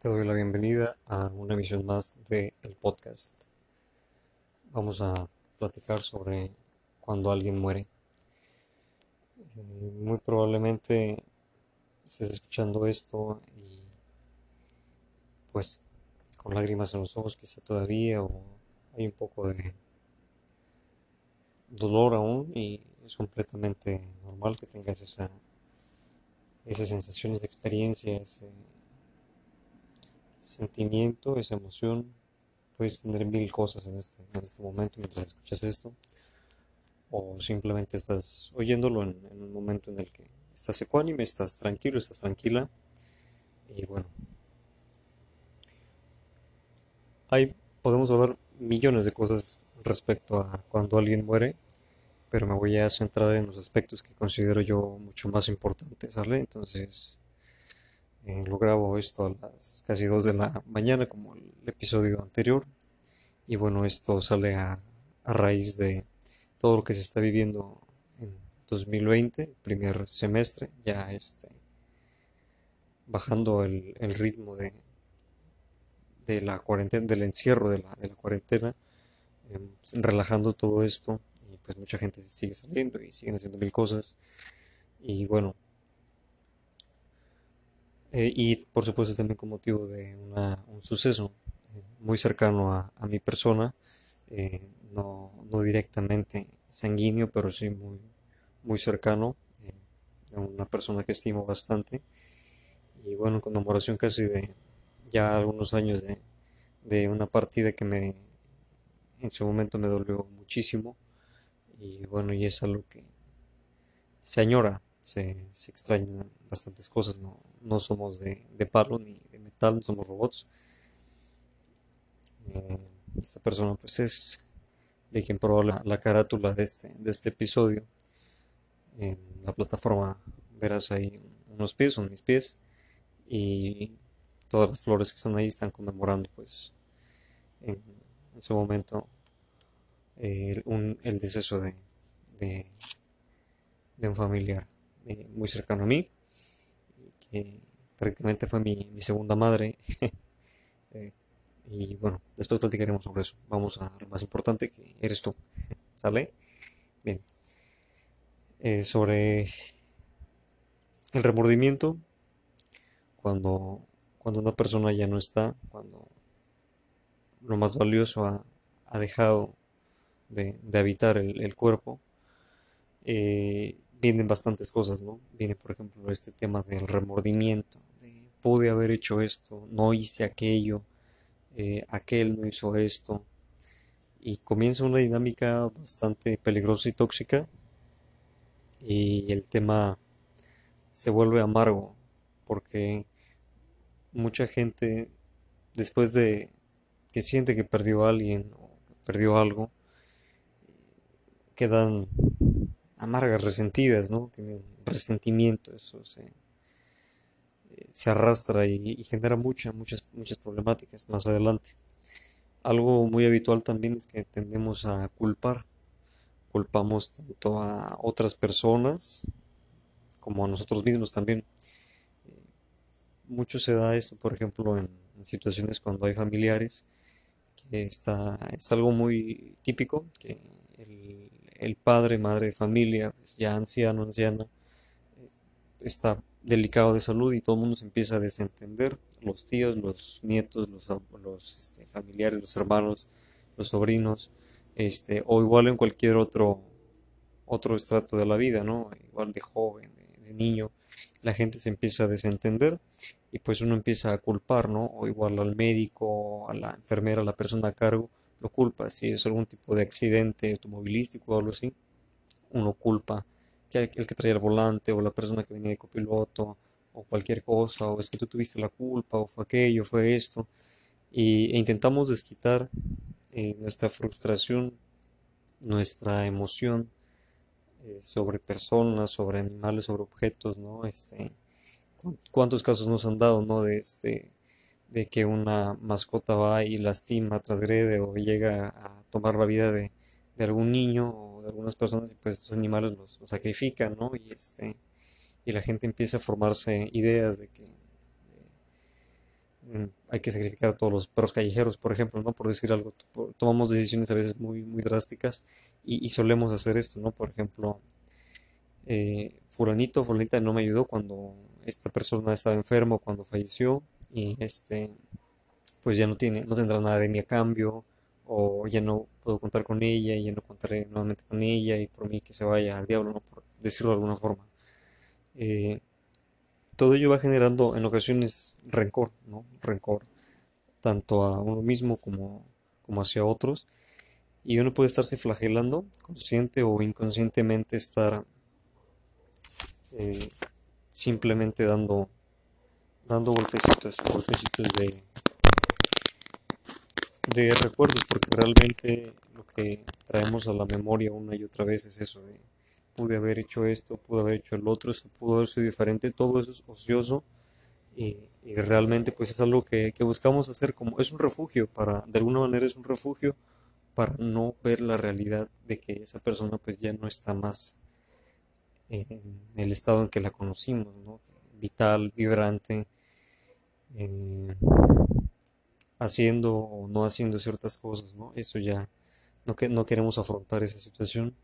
Te doy la bienvenida a una emisión más de el podcast. Vamos a platicar sobre cuando alguien muere. Eh, muy probablemente estés escuchando esto y pues con lágrimas en los ojos quizá todavía o hay un poco de dolor aún y es completamente normal que tengas esa, esas sensaciones de experiencia, ese sentimiento, esa emoción. Puedes tener mil cosas en este, en este momento mientras escuchas esto. O simplemente estás oyéndolo en, un momento en el que estás ecuánime, estás tranquilo, estás tranquila. Y bueno. Hay, podemos hablar millones de cosas respecto a cuando alguien muere, pero me voy a centrar en los aspectos que considero yo mucho más importantes, ¿sale? Entonces, eh, esto a las casi 2 de la mañana como el episodio anterior. Y bueno, esto sale a, raíz de todo lo que se está viviendo en 2020, primer semestre, ya este, bajando el, ritmo de, de la cuarentena, del encierro de la, de la cuarentena, em, relajando todo esto y pues mucha gente sigue saliendo y siguen haciendo mil cosas y bueno eh, y por supuesto también con motivo de un suceso eh, muy cercano a, mi persona, eh, no, no, directamente sanguíneo, pero sí muy, muy cercano, de una persona que estimo bastante. Y bueno, conmemoración casi de ya algunos años de, de una partida que me en su momento me dolió muchísimo. Y bueno, y es algo que se añora, se, se extrañan bastantes cosas, no, no somos de, palo ni de metal, somos robots. Eh, esta persona pues es de quien probó la, carátula de este, de este episodio. En la plataforma verás ahí unos pies, son mis pies, y todas las flores que están ahí están conmemorando pues en, su momento eh, el deceso de, de, un familiar eh, muy cercano a mí que prácticamente fue mi, segunda madre. Eh, y bueno, después platicaremos sobre eso. Vamos a lo más importante que eres tú. ¿Sale? Bien. Eh, sobre el remordimiento, cuando, cuando una persona ya no está, cuando lo más valioso ha, dejado de, habitar el, cuerpo, eh, vienen bastantes cosas, ¿no? Viene, por ejemplo, este tema del remordimiento, de pude haber hecho esto, no hice aquello, eh, aquel no hizo esto, y comienza una dinámica bastante peligrosa y tóxica, y el tema se vuelve amargo, porque mucha gente, después de que siente que perdió a alguien o perdió algo, quedan amargas, resentidas, ¿no? Tienen resentimiento, eso se, se arrastra y, genera muchas, muchas, muchas problemáticas más adelante. Algo muy habitual también es que tendemos a culpar. Culpamos tanto a otras personas como a nosotros mismos también. Eh, mucho se da esto, por ejemplo, en, situaciones cuando hay familiares, que está, es algo muy típico, que el, padre, madre de familia, ya anciano, anciana, eh, está delicado de salud y todo el mundo se empieza a desentender, los tíos, los nietos, los, este, familiares, los hermanos, los sobrinos, este, o igual en cualquier otro, otro estrato de la vida, ¿no? Igual de joven, de, niño, la gente se empieza a desentender y pues uno empieza a culpar, ¿no? O igual al médico, a la enfermera, a la persona a cargo, lo culpa. Si es algún tipo de accidente automovilístico o algo así, uno culpa que el que traía el volante o la persona que venía de copiloto o cualquier cosa, o es que tú tuviste la culpa, o fue aquello, fue esto, y, e intentamos desquitar eh, nuestra frustración, nuestra emoción eh, sobre personas, sobre animales, sobre objetos, ¿no? Este, ¿Cuántos casos nos han dado, ¿no? De este, de que una mascota va y lastima, transgrede o llega a tomar la vida de, algún niño o de algunas personas y pues estos animales los, sacrifican, ¿no? Y este y la gente empieza a formarse ideas de que mm, hay que sacrificar a todos los perros callejeros, por ejemplo, ¿no? Por decir algo, tomamos decisiones a veces muy, muy drásticas y, solemos hacer esto, ¿no? Por ejemplo, eh, fulanito, fulanita no me ayudó cuando esta persona estaba enfermo, cuando falleció y este, pues ya no tiene, no tendrá nada de mí a cambio o ya no puedo contar con ella y ya no contaré nuevamente con ella y por mí que se vaya al diablo. Por decirlo de alguna forma. Eh, todo ello va generando en ocasiones rencor, ¿no? Rencor, tanto a uno mismo como, como hacia otros. Y uno puede estarse flagelando, consciente o inconscientemente estar eh, simplemente dando, dando golpecitos, golpecitos de, de recuerdos, porque realmente lo que traemos a la memoria una y otra vez es eso de pude haber hecho esto, pude haber hecho el otro, esto pudo haber sido diferente, todo eso es ocioso y, realmente pues es algo que, buscamos hacer como es un refugio para, de alguna manera es un refugio para no ver la realidad de que esa persona pues ya no está más en el estado en que la conocimos, vital, vibrante, eh, haciendo o no haciendo ciertas cosas, ¿no? Eso ya no, que, no queremos afrontar esa situación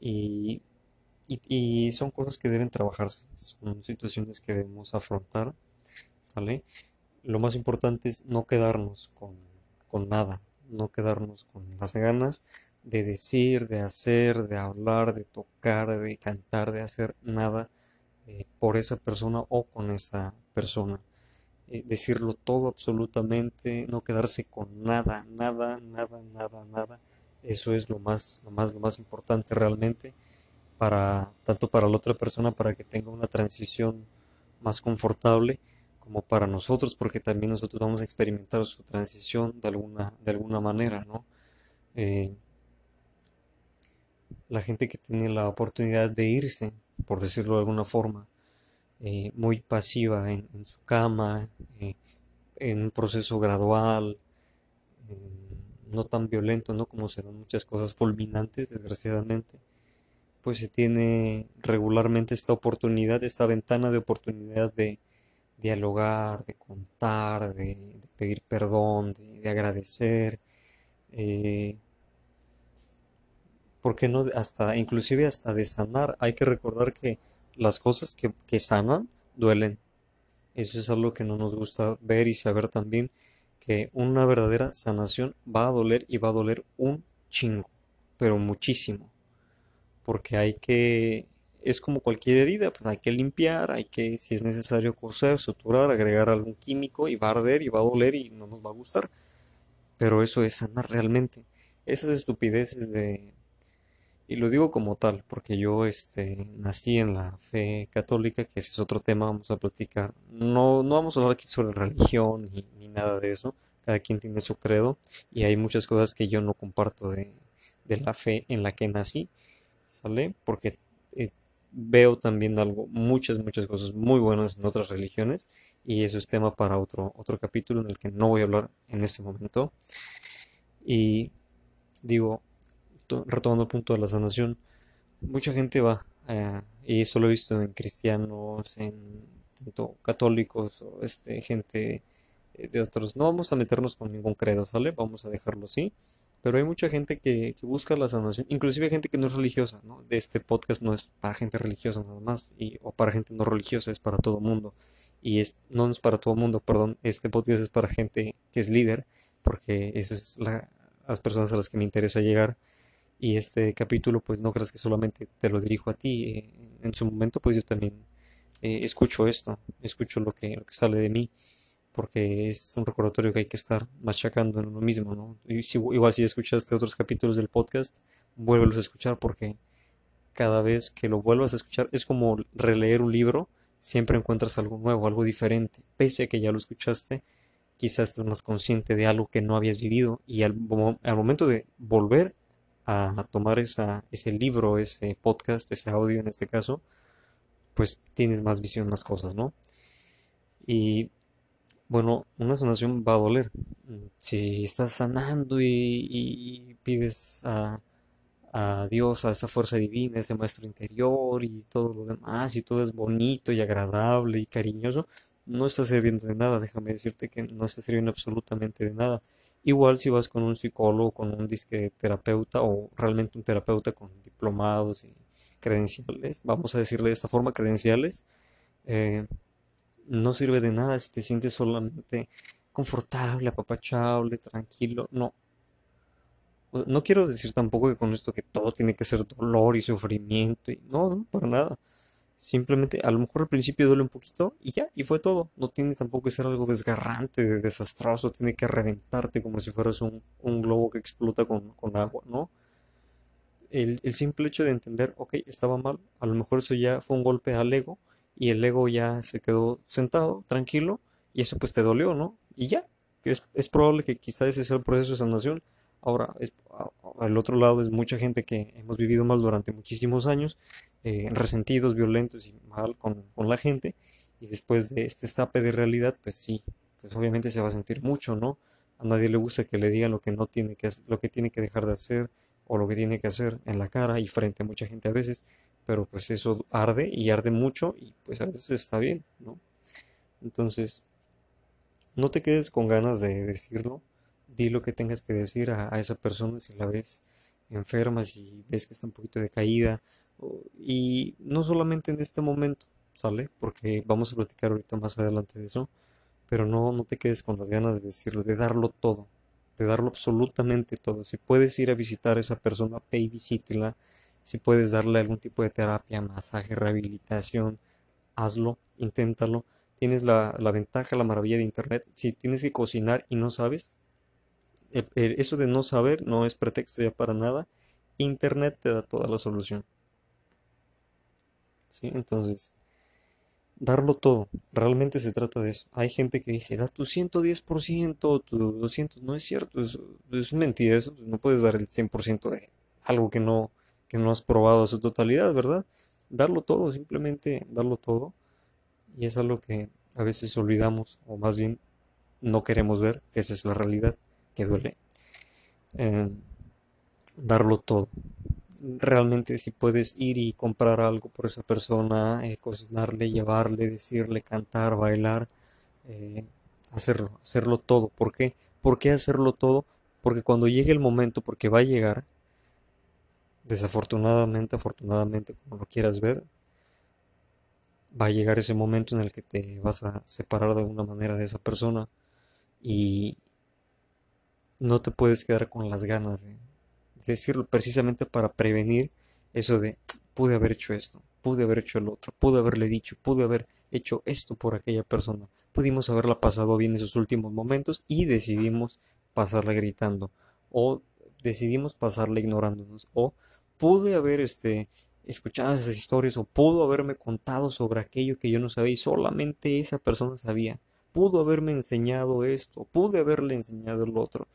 y y, son cosas que deben trabajarse, son situaciones que debemos afrontar, ¿sale? Lo más importante es no quedarnos con, nada, no quedarnos con las ganas de decir, de hacer, de hablar, de tocar, de cantar, de hacer nada eh, por esa persona o con esa persona. Eh, decirlo todo absolutamente, no quedarse con nada, nada, nada, nada, nada. Eso es lo más, lo más, lo más importante realmente para tanto para la otra persona para que tenga una transición más confortable como para nosotros porque también nosotros vamos a experimentar su transición de alguna de alguna manera no eh, la gente que tiene la oportunidad de irse por decirlo de alguna forma eh, muy pasiva en, su cama eh, en un proceso gradual no tan violento no como se dan muchas cosas fulminantes desgraciadamente pues se tiene regularmente esta oportunidad, esta ventana de oportunidad de dialogar, de contar, de, pedir perdón, de, agradecer. Eh, ¿Por qué no? Hasta, inclusive hasta de sanar. Hay que recordar que las cosas que, que sanan duelen. Eso es algo que no nos gusta ver y saber también que una verdadera sanación va a doler y va a doler un chingo, pero muchísimo porque hay que, es como cualquier herida, pues hay que limpiar, hay que, si es necesario, coser, suturar, agregar algún químico y va a arder y va a doler y no nos va a gustar. Pero eso es sanar realmente. Esas estupideces de... Y lo digo como tal, porque yo este, nací en la fe católica, que ese es otro tema, vamos a platicar. No, no vamos a hablar aquí sobre religión ni, ni nada de eso. Cada quien tiene su credo y hay muchas cosas que yo no comparto de, de la fe en la que nací ¿sale? Porque eh, veo también algo, muchas, muchas cosas muy buenas en otras religiones y eso es tema para otro, otro capítulo en el que no voy a hablar en este momento. Y digo, retomando el punto de la sanación, mucha gente va, eh, y eso lo he visto en cristianos, en tanto católicos o este, gente eh, de otros. No vamos a meternos con ningún credo, ¿sale? Vamos a dejarlo así. Pero hay mucha gente que, busca la sanación, inclusive gente que no es religiosa, ¿no? De este podcast no es para gente religiosa nada más, y, o para gente no religiosa, es para todo mundo. Y es, no es para todo mundo, perdón, este podcast es para gente que es líder, porque esas es la, las personas a las que me interesa llegar. Y este capítulo, pues no creas que solamente te lo dirijo a ti. Eh, en su momento, pues yo también eh, escucho esto, escucho lo que, sale de mí porque es un recordatorio que hay que estar machacando en uno mismo, ¿no? Y igual si escuchaste otros capítulos del podcast, vuélvelos a escuchar porque cada vez que lo vuelvas a escuchar es como releer un libro, siempre encuentras algo nuevo, algo diferente, pese a que ya lo escuchaste, quizás estás más consciente de algo que no habías vivido y al, momento de volver a tomar esa, ese libro, ese podcast, ese audio en este caso, pues tienes más visión, más cosas, ¿no? Y bueno, una sanación va a doler. Si estás sanando y, pides a, Dios, a esa fuerza divina, ese maestro interior y todo lo demás, y todo es bonito y agradable y cariñoso, no está sirviendo de nada, déjame decirte que no está sirviendo absolutamente de nada. Igual si vas con un psicólogo, con un disque terapeuta o realmente un terapeuta con diplomados y credenciales, vamos a decirle de esta forma, credenciales, eh, no sirve de nada si te sientes solamente confortable, apapachable, tranquilo, no. No quiero decir tampoco que con esto que todo tiene que ser dolor y sufrimiento, y no, no, para nada. Simplemente, a lo mejor al principio duele un poquito y ya, y fue todo. No tiene tampoco que ser algo desgarrante, desastroso, tiene que reventarte como si fueras un, un globo que explota con, con agua, ¿no? El, el, simple hecho de entender, ok, estaba mal, a lo mejor eso ya fue un golpe al ego y el ego ya se quedó sentado, tranquilo, y eso pues te dolió, ¿no? Y ya, es, es probable que quizás ese sea el proceso de sanación. Ahora, al otro lado es mucha gente que hemos vivido mal durante muchísimos años, eh, resentidos, violentos y mal con, con, la gente, y después de este sape de realidad, pues sí, pues obviamente se va a sentir mucho, ¿no? A nadie le gusta que le digan lo que no tiene que hacer, lo que tiene que dejar de hacer o lo que tiene que hacer en la cara y frente a mucha gente a veces, pero pues eso arde y arde mucho y pues a veces está bien, ¿no? Entonces, no te quedes con ganas de decirlo, di lo que tengas que decir a, a esa persona si la ves enferma, si ves que está un poquito decaída, y no solamente en este momento, ¿sale? Porque vamos a platicar ahorita más adelante de eso, pero no, no te quedes con las ganas de decirlo, de darlo todo, de darlo absolutamente todo. Si puedes ir a visitar a esa persona, ve y visítela si puedes darle algún tipo de terapia, masaje, rehabilitación, hazlo, inténtalo. Tienes la, la ventaja, la maravilla de Internet. Si tienes que cocinar y no sabes, eso de no saber no es pretexto ya para nada. Internet te da toda la solución. ¿Sí? Entonces, darlo todo. Realmente se trata de eso. Hay gente que dice, da tu 110%, tu 200%. No es cierto, es, es mentira eso. No puedes dar el 100% de algo que no, que no has probado a su totalidad, ¿verdad? Darlo todo, simplemente darlo todo. Y es algo que a veces olvidamos, o más bien no queremos ver, esa es la realidad, que duele. Eh, darlo todo. Realmente si puedes ir y comprar algo por esa persona, eh, cocinarle, llevarle, decirle, cantar, bailar, eh, hacerlo, hacerlo todo. ¿Por qué? ¿Por qué hacerlo todo? Porque cuando llegue el momento, porque va a llegar, desafortunadamente, afortunadamente, como lo quieras ver, va a llegar ese momento en el que te vas a separar de alguna manera de esa persona y no te puedes quedar con las ganas de, decirlo precisamente para prevenir eso de pude haber hecho esto, pude haber hecho el otro, pude haberle dicho, pude haber hecho esto por aquella persona, pudimos haberla pasado bien esos últimos momentos y decidimos pasarla gritando o decidimos pasarla ignorándonos o pude haber este, escuchado esas historias o pudo haberme contado sobre aquello que yo no sabía y solamente esa persona sabía. Pudo haberme enseñado esto, pude haberle enseñado el otro.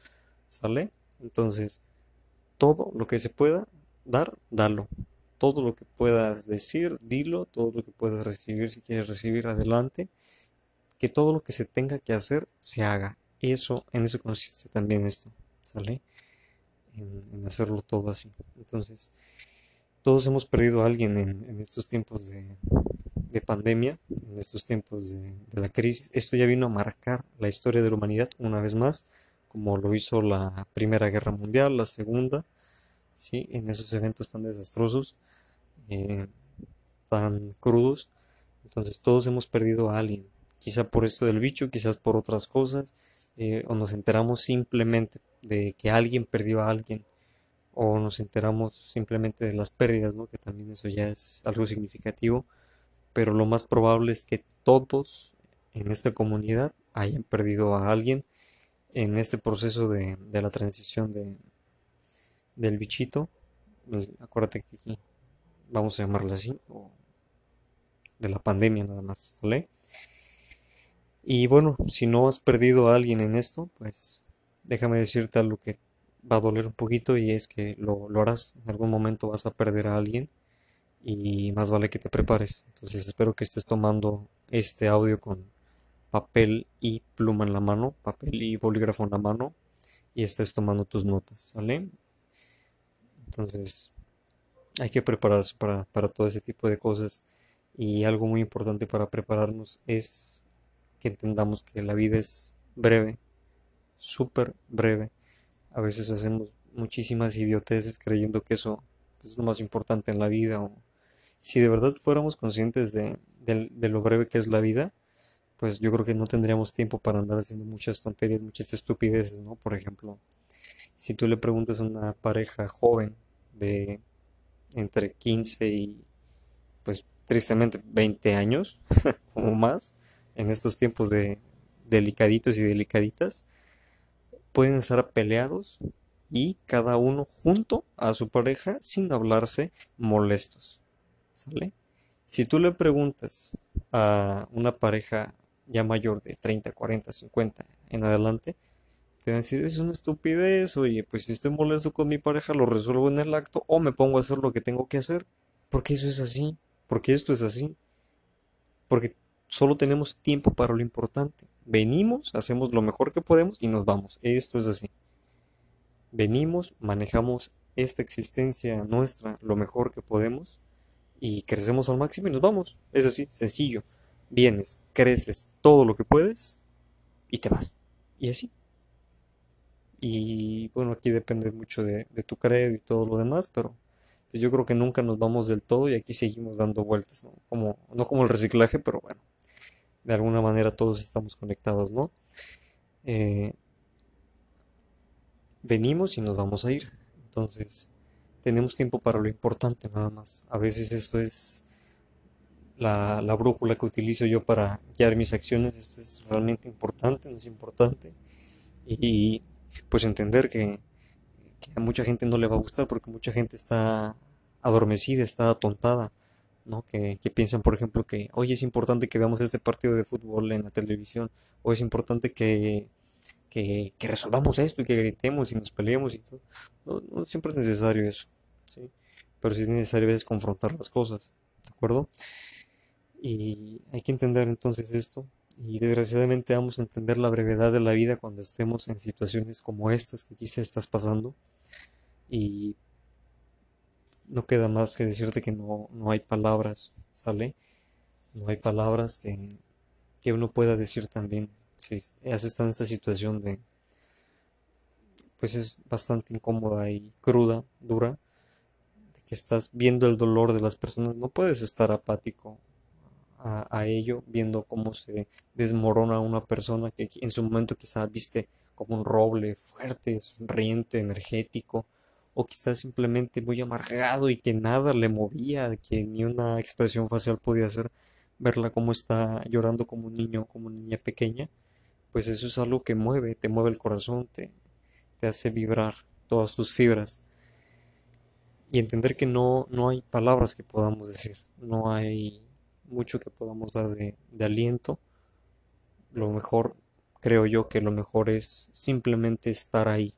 ¿Sale? Entonces, todo lo que se pueda dar, dalo. Todo lo que puedas decir, dilo. Todo lo que puedas recibir, si quieres recibir, adelante. Que todo lo que se tenga que hacer, se haga. Eso, en eso consiste también esto. ¿Sale? en, hacerlo todo así. Entonces, todos hemos perdido a alguien en, estos tiempos de, pandemia, en estos tiempos de, la crisis. Esto ya vino a marcar la historia de la humanidad una vez más, como lo hizo la Primera Guerra Mundial, la Segunda, ¿sí? en esos eventos tan desastrosos, eh, tan crudos. Entonces todos hemos perdido a alguien, quizá por esto del bicho, quizás por otras cosas, eh, o nos enteramos simplemente de que alguien perdió a alguien o nos enteramos simplemente de las pérdidas, ¿no? que también eso ya es algo significativo, pero lo más probable es que todos en esta comunidad hayan perdido a alguien en este proceso de, de la transición de, del bichito, acuérdate que vamos a llamarlo así, o de la pandemia nada más, ¿vale? Y bueno, si no has perdido a alguien en esto, pues déjame decirte algo que va a doler un poquito y es que lo, lo harás. En algún momento vas a perder a alguien y más vale que te prepares. Entonces espero que estés tomando este audio con papel y pluma en la mano, papel y bolígrafo en la mano y estés tomando tus notas, ¿vale? Entonces hay que prepararse para, para todo ese tipo de cosas y algo muy importante para prepararnos es que entendamos que la vida es breve, súper breve. A veces hacemos muchísimas idioteces creyendo que eso es lo más importante en la vida. O si de verdad fuéramos conscientes de, de lo breve que es la vida, pues yo creo que no tendríamos tiempo para andar haciendo muchas tonterías, muchas estupideces, ¿no? Por ejemplo, si tú le preguntas a una pareja joven de entre 15 y pues tristemente 20 años o más, en estos tiempos de delicaditos y delicaditas, pueden estar peleados y cada uno junto a su pareja sin hablarse molestos. ¿Sale? Si tú le preguntas a una pareja ya mayor de 30, 40, 50 en adelante, te van a decir, es una estupidez, oye, pues si estoy molesto con mi pareja, lo resuelvo en el acto o me pongo a hacer lo que tengo que hacer, porque eso es así, porque esto es así, porque solo tenemos tiempo para lo importante. Venimos, hacemos lo mejor que podemos y nos vamos, esto es así. Venimos, manejamos esta existencia nuestra lo mejor que podemos y crecemos al máximo y nos vamos, es así, sencillo vienes, creces todo lo que puedes y te vas. Y así. Y bueno, aquí depende mucho de, tu credo y todo lo demás, pero pues yo creo que nunca nos vamos del todo y aquí seguimos dando vueltas, ¿no? Como, no como el reciclaje, pero bueno, de alguna manera todos estamos conectados, ¿no? Eh, venimos y nos vamos a ir. Entonces, tenemos tiempo para lo importante nada más. A veces eso es la, brújula que utilizo yo para guiar mis acciones. Esto es realmente importante, no es importante. Y pues entender que, a mucha gente no le va a gustar porque mucha gente está adormecida, está atontada. ¿no? Que, piensan, por ejemplo, que hoy es importante que veamos este partido de fútbol en la televisión, o es importante que, que, resolvamos esto y que gritemos y nos peleemos y todo. No, siempre es necesario eso, ¿sí? pero sí es necesario a veces confrontar las cosas, ¿de acuerdo? Y hay que entender entonces esto. Y desgraciadamente vamos a entender la brevedad de la vida cuando estemos en situaciones como estas que quizá estás pasando. Y no queda más que decirte que no, no hay palabras, ¿sale? No hay palabras que, que uno pueda decir también. Si has estado en esta situación de, pues es bastante incómoda y cruda, dura, de que estás viendo el dolor de las personas, no puedes estar apático a, ello, viendo cómo se desmorona una persona que en su momento quizás viste como un roble fuerte, sonriente, energético, o quizás simplemente muy amargado y que nada le movía, que ni una expresión facial podía hacer, verla como está llorando como un niño, como una niña pequeña, pues eso es algo que mueve, te mueve el corazón, te, te hace vibrar todas tus fibras. Y entender que no, no hay palabras que podamos decir, no hay mucho que podamos dar de, aliento. Lo mejor, creo yo que lo mejor es simplemente estar ahí.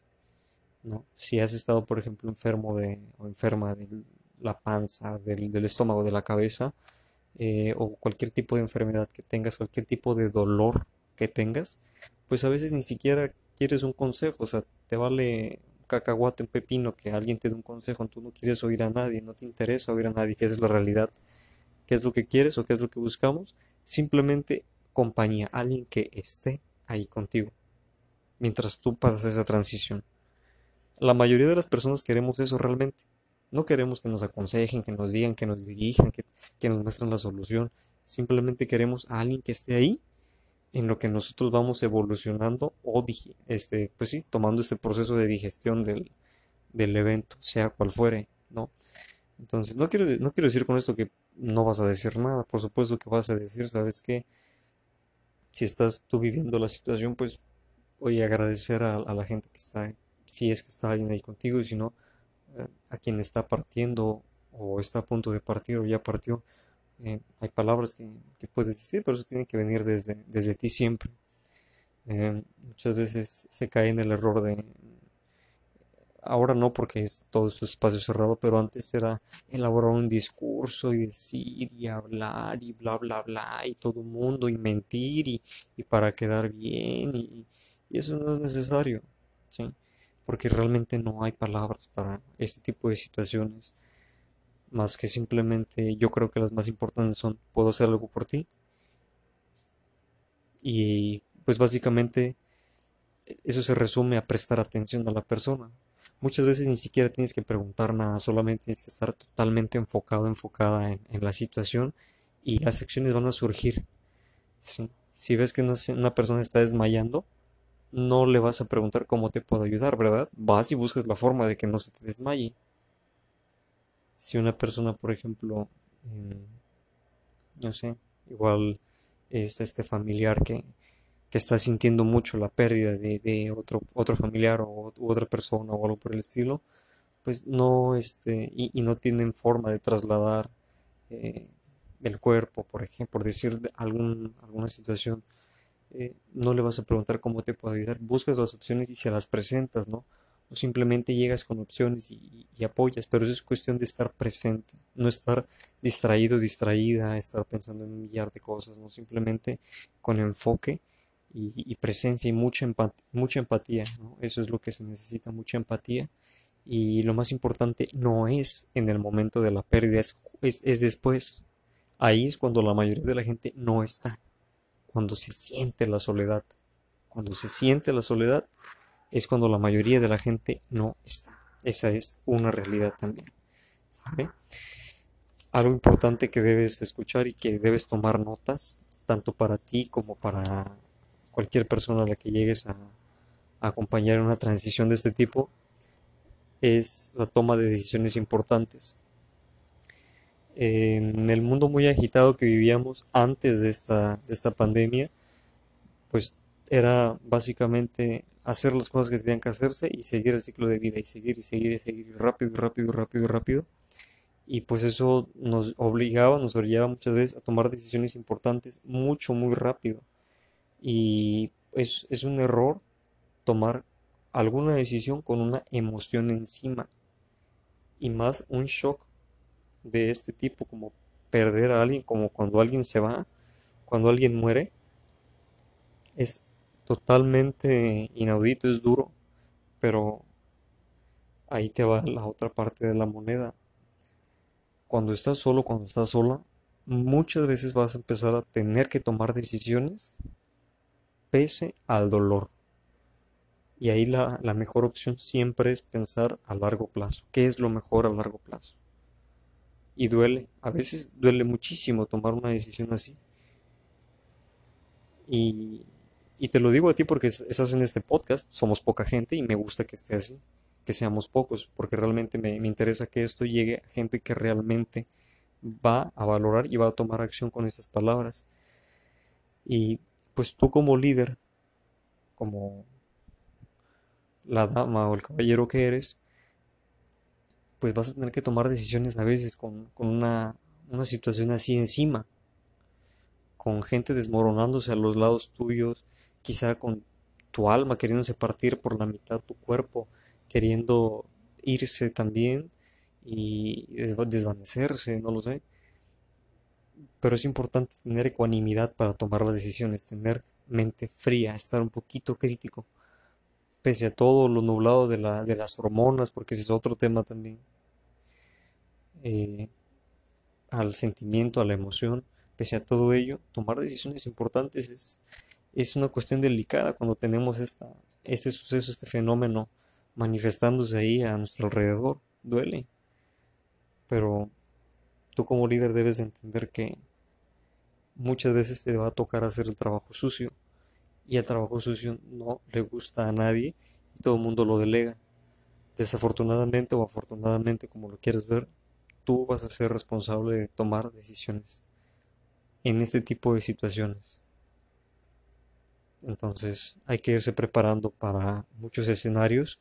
¿no? Si has estado, por ejemplo, enfermo de, o enferma de la panza, del, estómago, de la cabeza, eh, o cualquier tipo de enfermedad que tengas, cualquier tipo de dolor que tengas, pues a veces ni siquiera quieres un consejo, o sea, te vale un cacahuate, un pepino, que alguien te dé un consejo, tú no quieres oír a nadie, no te interesa oír a nadie, que es la realidad qué es lo que quieres o qué es lo que buscamos, simplemente compañía, alguien que esté ahí contigo mientras tú pasas esa transición. La mayoría de las personas queremos eso realmente. No queremos que nos aconsejen, que nos digan, que nos dirijan, que, nos muestren la solución. Simplemente queremos a alguien que esté ahí en lo que nosotros vamos evolucionando o este, pues sí, tomando este proceso de digestión del, del evento, sea cual fuere, ¿no? Entonces, no quiero, no quiero decir con esto que no vas a decir nada, por supuesto que vas a decir, ¿sabes qué? Si estás tú viviendo la situación, pues voy a agradecer a, la gente que está, si es que está alguien ahí contigo, y si no, eh, a quien está partiendo o está a punto de partir o ya partió. Eh, hay palabras que, puedes decir, pero eso tiene que venir desde, desde ti siempre. Eh, muchas veces se cae en el error de, ahora no porque es todo su espacio cerrado, pero antes era elaborar un discurso y decir y hablar y bla bla bla y todo el mundo y mentir y, para quedar bien y, eso no es necesario, ¿sí? Porque realmente no hay palabras para este tipo de situaciones, más que simplemente yo creo que las más importantes son puedo hacer algo por ti Y pues básicamente eso se resume a prestar atención a la persona. Muchas veces ni siquiera tienes que preguntar nada, solamente tienes que estar totalmente enfocado, enfocada en, la situación y las acciones van a surgir. Si ves que una, persona está desmayando, no le vas a preguntar cómo te puedo ayudar, ¿verdad? Vas y buscas la forma de que no se te desmaye. Si una persona, por ejemplo, no sé, igual es este familiar que, está sintiendo mucho la pérdida de, otro, otro familiar o otra persona o algo por el estilo, pues no, este, y, no tienen forma de trasladar eh, el cuerpo, por ejemplo, por decir algún, alguna situación, eh, no le vas a preguntar cómo te puedo ayudar, buscas las opciones y se las presentas, ¿no? O simplemente llegas con opciones y, y apoyas, pero eso es cuestión de estar presente, no estar distraído, distraída, estar pensando en un millar de cosas, no simplemente con enfoque y, presencia y mucha, empatía, mucha empatía. Eso es lo que se necesita, mucha empatía. Y lo más importante no es en el momento de la pérdida, es, es, después. Ahí es cuando la mayoría de la gente no está. Cuando se siente la soledad. Cuando se siente la soledad es cuando la mayoría de la gente no está. Esa es una realidad también. Algo importante que debes escuchar y que debes tomar notas, tanto para ti como para cualquier persona a la que llegues a, acompañar en una transición de este tipo es la toma de decisiones importantes. En el mundo muy agitado que vivíamos antes de esta, de esta pandemia, pues era básicamente hacer las cosas que tenían que hacerse y seguir el ciclo de vida y seguir y seguir y seguir rápido, rápido, rápido, rápido. Y pues eso nos obligaba, nos orillaba muchas veces a tomar decisiones importantes mucho, muy rápido. Y es, es un error tomar alguna decisión con una emoción encima. Y más un shock de este tipo, como perder a alguien, como cuando alguien se va, cuando alguien muere. Es totalmente inaudito, es duro, pero ahí te va la otra parte de la moneda. Cuando estás solo, cuando estás sola, muchas veces vas a empezar a tener que tomar decisiones pese al dolor. Y ahí la, mejor opción siempre es pensar a largo plazo. ¿Qué es lo mejor a largo plazo? Y duele, a veces duele muchísimo tomar una decisión así. Y, te lo digo a ti porque estás en este podcast, somos poca gente y me gusta que esté así, que seamos pocos, porque realmente me, me interesa que esto llegue a gente que realmente va a valorar y va a tomar acción con estas palabras. Y pues tú como líder, como la dama o el caballero que eres, pues vas a tener que tomar decisiones a veces con, una, una situación así encima, con gente desmoronándose a los lados tuyos, quizá con tu alma queriéndose partir por la mitad tu cuerpo, queriendo irse también y desvanecerse, no lo sé pero es importante tener ecuanimidad para tomar las decisiones, tener mente fría, estar un poquito crítico, pese a todo lo nublado de, la, de las hormonas, porque ese es otro tema también, eh, al sentimiento, a la emoción, pese a todo ello, tomar decisiones importantes es, es una cuestión delicada cuando tenemos este suceso, este fenómeno manifestándose ahí a nuestro alrededor, duele, pero tú como líder debes entender que muchas veces te va a tocar hacer el trabajo sucio y el trabajo sucio no le gusta a nadie y todo el mundo lo delega. Desafortunadamente o afortunadamente, como lo quieres ver, tú vas a ser responsable de tomar decisiones en este tipo de situaciones. Entonces hay que irse preparando para muchos escenarios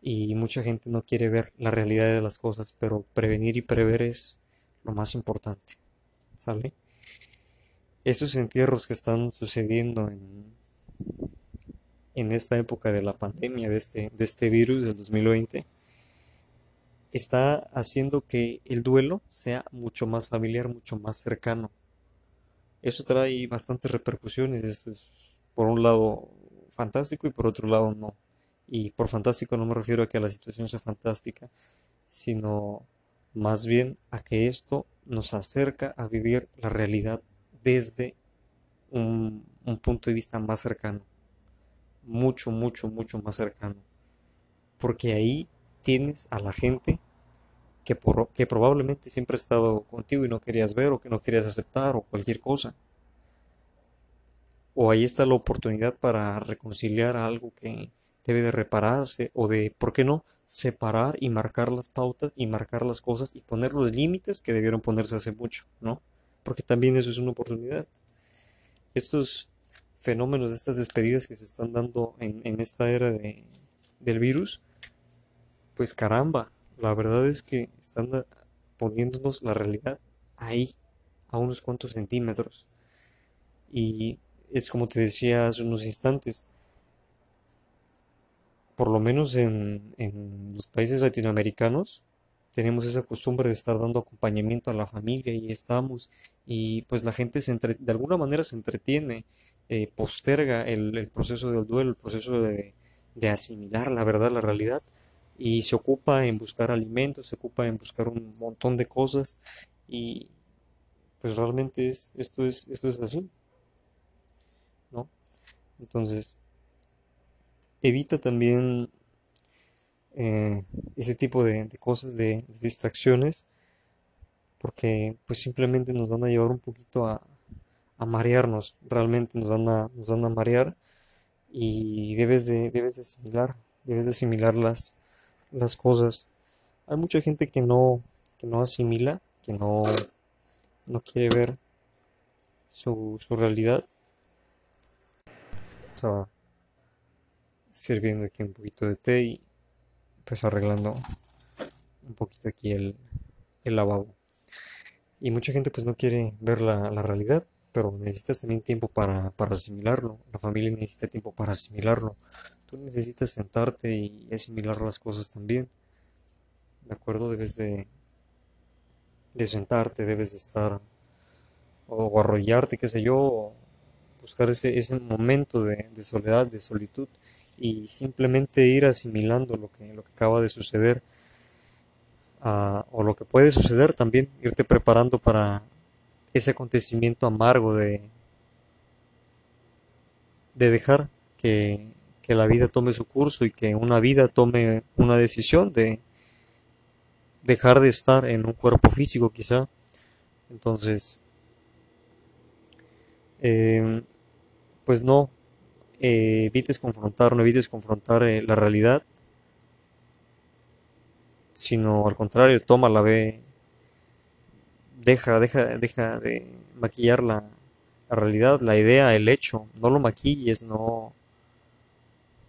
y mucha gente no quiere ver la realidad de las cosas, pero prevenir y prever es lo más importante. ¿Sale? Estos entierros que están sucediendo en, en esta época de la pandemia, de este, de este virus del 2020, está haciendo que el duelo sea mucho más familiar, mucho más cercano. Eso trae bastantes repercusiones. es, por un lado fantástico y por otro lado no. Y por fantástico no me refiero a que la situación sea fantástica, sino más bien a que esto nos acerca a vivir la realidad desde un, un punto de vista más cercano. Mucho, mucho, mucho más cercano. Porque ahí tienes a la gente que, por- que probablemente siempre ha estado contigo y no querías ver o que no querías aceptar o cualquier cosa. O ahí está la oportunidad para reconciliar algo que debe de repararse o de, ¿por qué no?, separar y marcar las pautas y marcar las cosas y poner los límites que debieron ponerse hace mucho, ¿no? Porque también eso es una oportunidad. Estos fenómenos, estas despedidas que se están dando en, en esta era de, del virus, pues caramba, la verdad es que están poniéndonos la realidad ahí, a unos cuantos centímetros. Y es como te decía hace unos instantes, por lo menos en, en los países latinoamericanos, tenemos esa costumbre de estar dando acompañamiento a la familia y estamos, y pues la gente se entre- de alguna manera se entretiene, eh, posterga el, el proceso del duelo, el proceso de, de asimilar la verdad, la realidad, y se ocupa en buscar alimentos, se ocupa en buscar un montón de cosas, y pues realmente es, esto es, esto es así, ¿no? Entonces, evita también eh, ese tipo de, cosas, de, distracciones, porque pues simplemente nos van a llevar un poquito a, a marearnos, realmente nos van a, nos van a marear y debes de, debes de asimilar, debes de asimilar las, las cosas. Hay mucha gente que no, que no asimila, que no, no quiere ver su, su realidad. Sirviendo aquí un poquito de té y pues arreglando un poquito aquí el, el lavabo. Y mucha gente pues no quiere ver la, la realidad, pero necesitas también tiempo para, para asimilarlo. La familia necesita tiempo para asimilarlo. Tú necesitas sentarte y asimilar las cosas también. ¿De acuerdo? Debes de, de sentarte, debes de estar o, arrollarte, qué sé yo, buscar ese, ese momento de soledad, de solitud y simplemente ir asimilando lo que, lo que acaba de suceder ah, o lo que puede suceder también, irte preparando para ese acontecimiento amargo de, de dejar que, que la vida tome su curso y que una vida tome una decisión de dejar de estar en un cuerpo físico quizá. Entonces, em, pues no, eh, evites confrontar, no evites confrontar eh, la realidad, sino al contrario, tómala, ve, deja, deja, deja de maquillar la, la realidad, la idea, el hecho, no lo maquilles, no,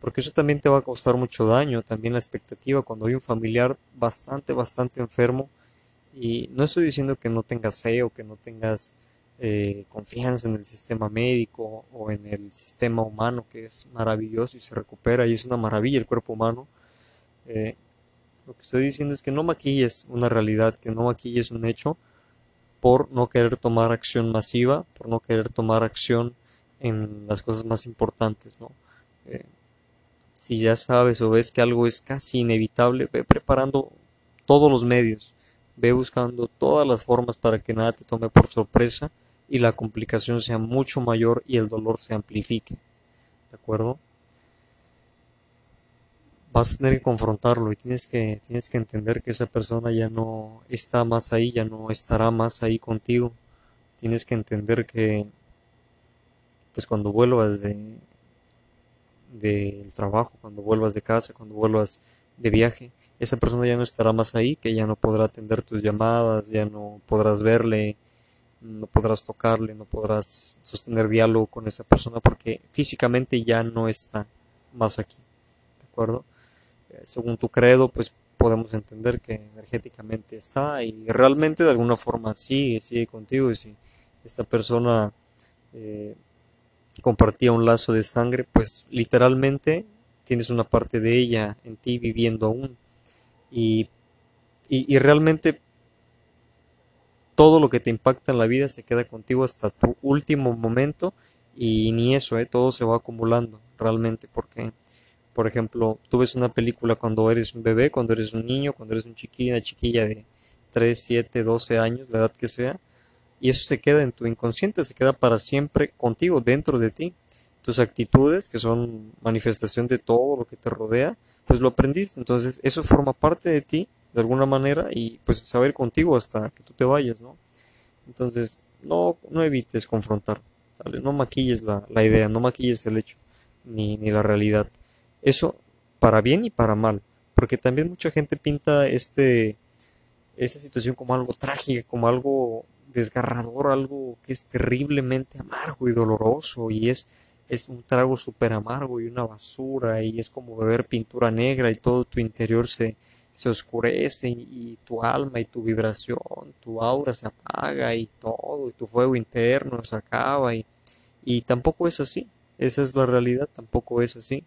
porque eso también te va a causar mucho daño, también la expectativa cuando hay un familiar bastante, bastante enfermo, y no estoy diciendo que no tengas fe o que no tengas eh, confianza en el sistema médico o en el sistema humano, que es maravilloso y se recupera y es una maravilla el cuerpo humano. Eh, lo que estoy diciendo es que no maquilles una realidad, que no maquilles un hecho por no querer tomar acción masiva, por no querer tomar acción en las cosas más importantes, ¿no? Eh, si ya sabes o ves que algo es casi inevitable, ve preparando todos los medios, ve buscando todas las formas para que nada te tome por sorpresa y la complicación sea mucho mayor y el dolor se amplifique, ¿de acuerdo? Vas a tener que confrontarlo y tienes que, tienes que entender que esa persona ya no está más ahí, ya no estará más ahí contigo. Tienes que entender que, pues cuando vuelvas de, del trabajo, cuando vuelvas de casa, cuando vuelvas de viaje, esa persona ya no estará más ahí, que ya no podrá atender tus llamadas, ya no podrás verle, no podrás tocarle, no podrás sostener diálogo con esa persona porque físicamente ya no está más aquí, ¿de acuerdo? Eh, según tu credo, pues podemos entender que energéticamente está y realmente de alguna forma sigue, sigue contigo y si esta persona eh, compartía un lazo de sangre, pues literalmente tienes una parte de ella en ti viviendo aún. Y, y, y realmente todo lo que te impacta en la vida se queda contigo hasta tu último momento y ni eso, ¿eh? todo se va acumulando realmente porque, por ejemplo, tú ves una película cuando eres un bebé, cuando eres un niño, cuando eres un chiquillo, una chiquilla de 3, 7, 12 años, la edad que sea, y eso se queda en tu inconsciente, se queda para siempre contigo, dentro de ti. Tus actitudes, que son manifestación de todo lo que te rodea, pues lo aprendiste. Entonces, eso forma parte de ti, de alguna manera, y pues saber contigo hasta que tú te vayas, ¿no? Entonces, no, no evites confrontar, No maquilles la, la, idea, no maquilles el hecho, ni, ni la realidad. Eso para bien y para mal, porque también mucha gente pinta este, esa situación como algo trágico, como algo desgarrador, algo que es terriblemente amargo y doloroso y es, es un trago súper amargo y una basura y es como beber pintura negra y todo tu interior se, se oscurece y, tu alma y tu vibración, tu aura se apaga y todo, y tu fuego interno se acaba y, y tampoco es así, esa es la realidad, tampoco es así.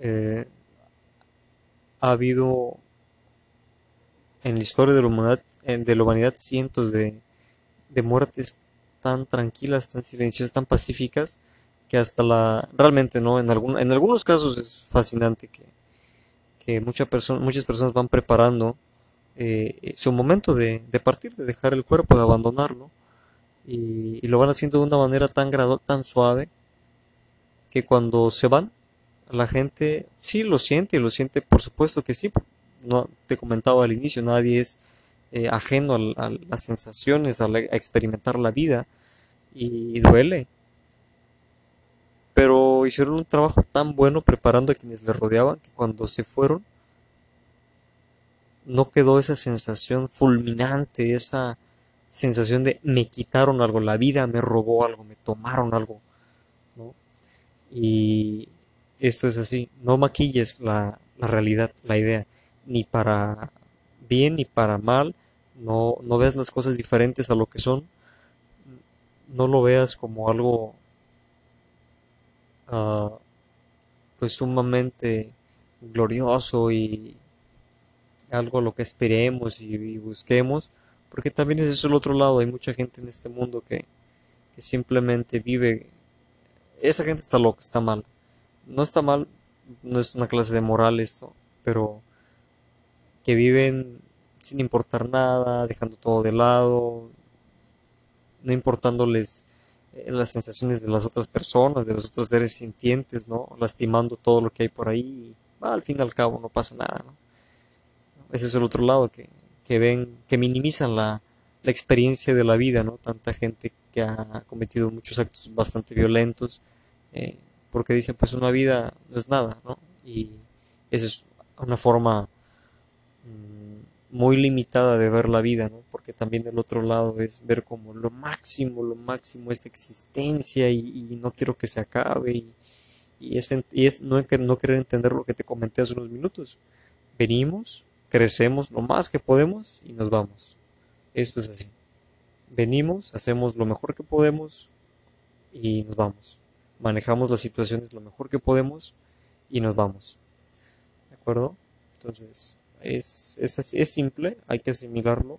Eh, ha habido en la historia de la humanidad, de la humanidad cientos de, de muertes tan tranquilas, tan silenciosas, tan pacíficas, que hasta la... Realmente, ¿no? En, algún, en algunos casos es fascinante que, que mucha muchas personas van preparando eh, su momento de, partir, de dejar el cuerpo, de abandonarlo, y, y lo van haciendo de una manera tan gradual, tan suave, que cuando se van, la gente sí lo siente, lo siente, por supuesto que sí, no te comentaba al inicio, nadie es eh, ajeno a, las sensaciones, a, experimentar la vida y, duele. Pero hicieron un trabajo tan bueno preparando a quienes le rodeaban que cuando se fueron no quedó esa sensación fulminante, esa sensación de me quitaron algo, la vida me robó algo, me tomaron algo. Y esto es así, no maquilles la, la realidad, la idea ni para bien ni para mal, no, no veas las cosas diferentes a lo que son, no lo veas como algo uh, pues sumamente glorioso y algo a lo que esperemos y, busquemos, porque también es eso el otro lado, hay mucha gente en este mundo que, que simplemente vive, esa gente está loca, está mal, no está mal, no es una clase de moral esto, pero que viven sin importar nada, dejando todo de lado, no importándoles las sensaciones de las otras personas, de los otros seres sintientes, ¿no? Lastimando todo lo que hay por ahí. al fin y al cabo no pasa nada, ¿no? Ese es el otro lado que, que ven, que minimizan la, la, experiencia de la vida, ¿no? Tanta gente que ha cometido muchos actos bastante violentos, eh, porque dicen, pues una vida no es nada, ¿no? Y esa es una forma muy limitada de ver la vida, ¿no? Porque también del otro lado es ver como lo máximo, lo máximo esta existencia y, no quiero que se acabe y, es no, no querer entender lo que te comenté hace unos minutos. Venimos, crecemos lo más que podemos y nos vamos. Esto es así. Venimos, hacemos lo mejor que podemos y nos vamos. Manejamos las situaciones lo mejor que podemos y nos vamos. ¿De acuerdo? Entonces, es, es, es simple, hay que asimilarlo.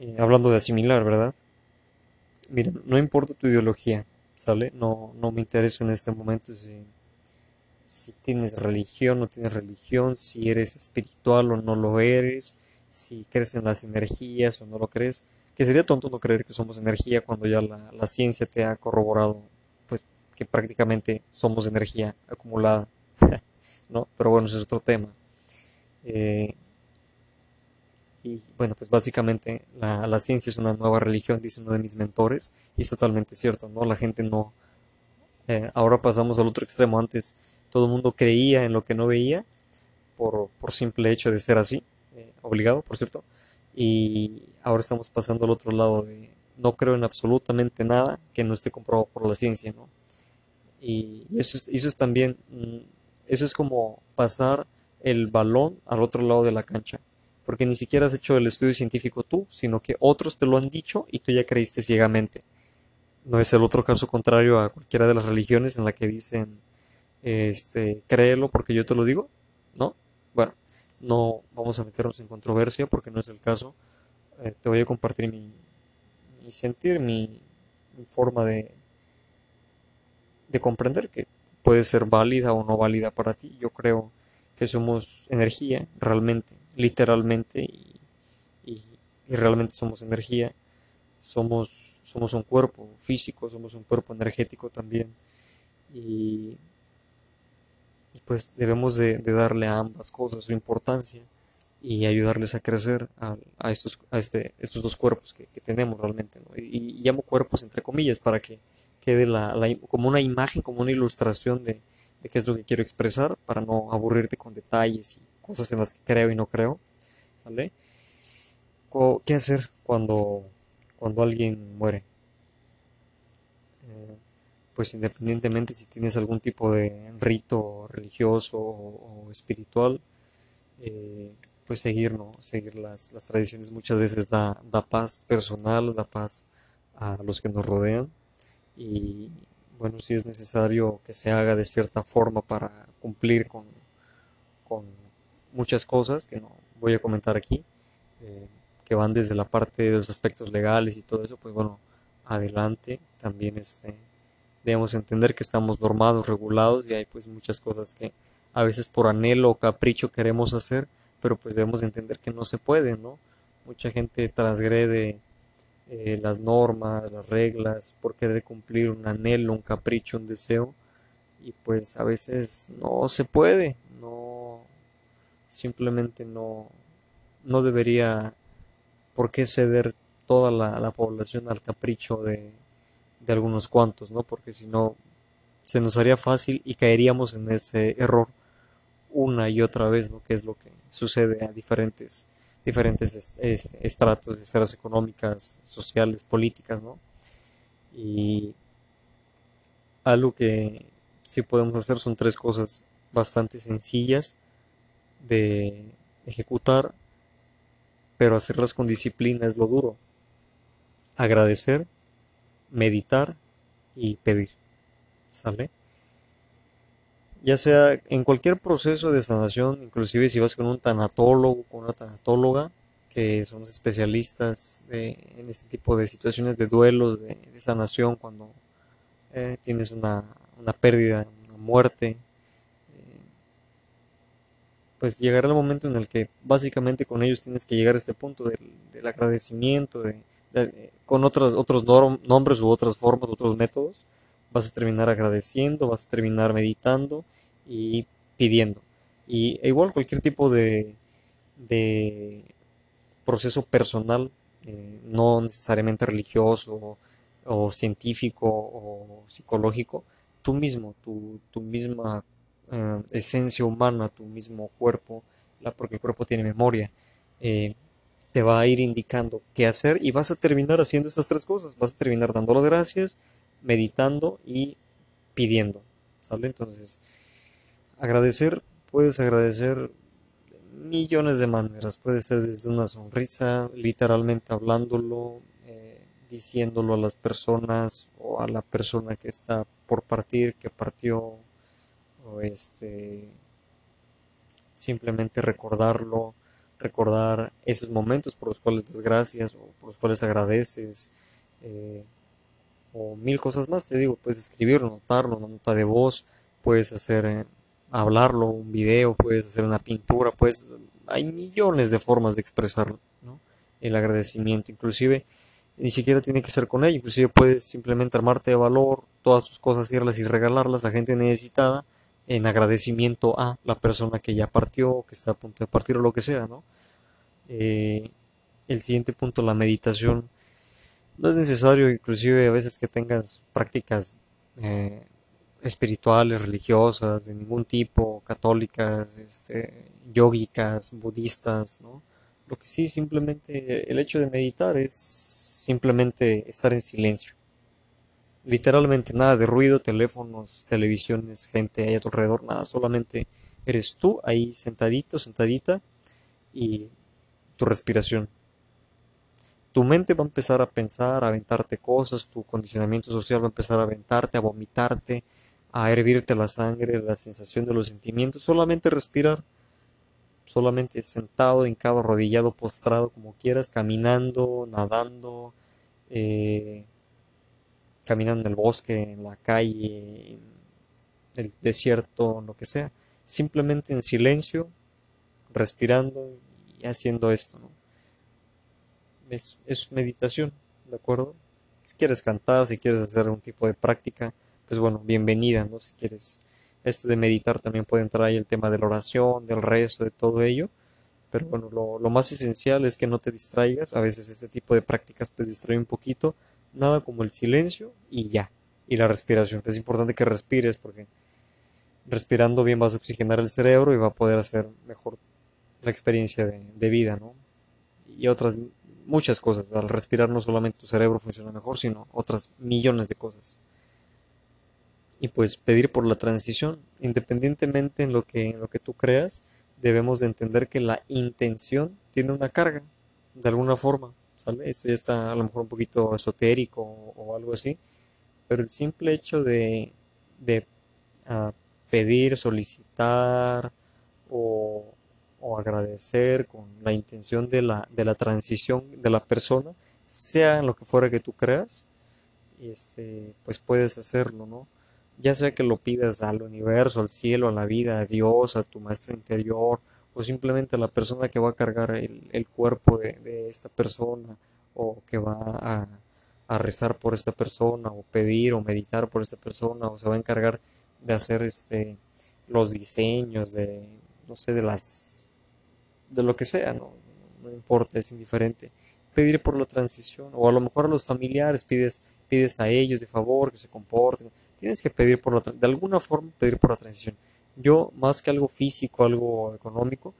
Eh, hablando de asimilar, ¿verdad? Mira, no importa tu ideología, ¿sale? No, no me interesa en este momento si, si tienes religión o no tienes religión, si eres espiritual o no lo eres, si crees en las energías o no lo crees. Que sería tonto no creer que somos energía cuando ya la, la ciencia te ha corroborado pues que prácticamente somos energía acumulada, ¿no? Pero bueno, ese es otro tema. Eh, y bueno, pues básicamente la, la, ciencia es una nueva religión, dice uno de mis mentores, y es totalmente cierto, ¿no? La gente no... Eh, ahora pasamos al otro extremo, antes todo el mundo creía en lo que no veía, por, por simple hecho de ser así, eh, obligado, por cierto, y ahora estamos pasando al otro lado de no creo en absolutamente nada que no esté comprobado por la ciencia, ¿no? Y eso es, eso es también, mm, eso es como pasar el balón al otro lado de la cancha. Porque ni siquiera has hecho el estudio científico tú, sino que otros te lo han dicho y tú ya creíste ciegamente. No es el otro caso contrario a cualquiera de las religiones en la que dicen, este, créelo porque yo te lo digo, ¿no? Bueno, no vamos a meternos en controversia porque no es el caso. Eh, te voy a compartir mi, sentir, mi, mi forma de, de comprender que puede ser válida o no válida para ti. Yo creo que somos energía realmente, literalmente, y, realmente somos energía. somos, somos un cuerpo físico, somos un cuerpo energético también. Y, pues debemos de, darle a ambas cosas su importancia y ayudarles a crecer a, estos, a este, estos dos cuerpos que, tenemos realmente. Y, llamo cuerpos entre comillas para que quede la, como una imagen, como una ilustración de, de qué es lo que quiero expresar, para no aburrirte con detalles y cosas en las que creo y no creo. ¿Vale? ¿Qué hacer cuando, cuando alguien muere? Eh, pues independientemente si tienes algún tipo de rito religioso o, espiritual, eh, pues seguir, ¿no? Seguir las, las tradiciones muchas veces da, da, paz personal, da paz a los que nos rodean y bueno, si es necesario que se haga de cierta forma para cumplir con, con muchas cosas que no voy a comentar aquí, eh, que van desde la parte de los aspectos legales y todo eso, pues bueno, adelante también este, debemos entender que estamos normados, regulados y hay pues muchas cosas que a veces por anhelo o capricho queremos hacer, pero pues debemos entender que no se puede, ¿no? Mucha gente transgrede eh, las normas, las reglas, por querer cumplir un anhelo, un capricho, un deseo, y pues a veces no se puede, no, simplemente no, no debería por qué ceder toda la, población al capricho de, de, algunos cuantos, ¿no? Porque si no, se nos haría fácil y caeríamos en ese error una y otra vez, ¿no? Que es lo que sucede a diferentes, diferentes estratos, esferas económicas, sociales, políticas, ¿no? Y algo que sí podemos hacer son tres cosas bastante sencillas de ejecutar, pero hacerlas con disciplina es lo duro. Agradecer, meditar y pedir. ¿Sale? Ya sea en cualquier proceso de sanación, inclusive si vas con un tanatólogo, con una tanatóloga, que son especialistas en este tipo de situaciones de duelos, de, sanación, cuando eh, tienes una, una pérdida, una muerte, pues llegará el momento en el que básicamente con ellos tienes que llegar a este punto del, agradecimiento, de, con otros, otros nombres u otras formas, otros métodos, vas a terminar agradeciendo, vas a terminar meditando y pidiendo. Y e igual cualquier tipo de, proceso personal, eh, no necesariamente religioso o, científico o psicológico, tú mismo, tu, tu misma eh, esencia humana, tu mismo cuerpo, la, porque el cuerpo tiene memoria, eh, te va a ir indicando qué hacer y vas a terminar haciendo estas tres cosas. Vas a terminar dando las gracias, meditando y pidiendo. ¿Sale? Entonces, agradecer, puedes agradecer millones de maneras. Puede ser desde una sonrisa, literalmente hablándolo, eh, diciéndolo a las personas o a la persona que está por partir, que partió o este simplemente recordarlo, recordar esos momentos por los cuales das gracias o por los cuales agradeces eh, o mil cosas más, te digo, puedes escribirlo, notarlo, una nota de voz, puedes hacer eh, hablarlo, un video, puedes hacer una pintura, pues hay millones de formas de expresar el agradecimiento, inclusive ni siquiera tiene que ser con ello, inclusive puedes simplemente armarte de valor, todas tus cosas, irlas y regalarlas a gente necesitada en agradecimiento a la persona que ya partió, que está a punto de partir o lo que sea, ¿no? Eh, el siguiente punto, la meditación. No es necesario, inclusive a veces que tengas prácticas eh, espirituales, religiosas, de ningún tipo, católicas, este, yógicas, budistas, ¿no? Lo que sí, simplemente el hecho de meditar es simplemente estar en silencio literalmente nada de ruido, teléfonos, televisiones, gente ahí a tu alrededor, nada, solamente eres tú ahí sentadito, sentadita y tu respiración. Tu mente va a empezar a pensar, a aventarte cosas, tu condicionamiento social va a empezar a aventarte, a vomitarte, a hervirte la sangre, la sensación de los sentimientos, solamente respirar, solamente sentado, hincado, arrodillado, postrado, como quieras, caminando, nadando, eh, caminando en el bosque, en la calle, en el desierto, lo que sea, simplemente en silencio, respirando y haciendo esto, ¿no? Es, meditación, ¿de acuerdo? Si quieres cantar, si quieres hacer un tipo de práctica, pues bueno, bienvenida, ¿no? Si quieres esto de meditar también puede entrar ahí el tema de la oración, del rezo, de todo ello. Pero bueno, lo, lo, más esencial es que no te distraigas. A veces este tipo de prácticas pues distrae un poquito. Nada como el silencio y ya. Y la respiración. Es importante que respires porque respirando bien vas a oxigenar el cerebro y va a poder hacer mejor la experiencia de, de vida, ¿no? Y otras muchas cosas. Al respirar no solamente tu cerebro funciona mejor, sino otras millones de cosas y pues pedir por la transición. Independientemente en lo que, en lo que tú creas, debemos de entender que la intención tiene una carga, de alguna forma, ¿sale? Esto ya está a lo mejor un poquito esotérico o, algo así, pero el simple hecho de, de uh, pedir, solicitar o, o, agradecer con la intención de la, de la transición de la persona, sea en lo que fuera que tú creas, este, pues puedes hacerlo, ¿no? ya sea que lo pidas al universo, al cielo, a la vida, a Dios, a tu maestro interior, o simplemente a la persona que va a cargar el, cuerpo de, esta persona, o que va a, a, rezar por esta persona, o pedir o meditar por esta persona, o se va a encargar de hacer este los diseños de, no sé, de las, de lo que sea, no, no importa, es indiferente. Pedir por la transición, o a lo mejor a los familiares pides, pides a ellos de favor que se comporten, tienes que pedir por la, de alguna forma pedir por la transición. Yo, más que algo físico, algo económico,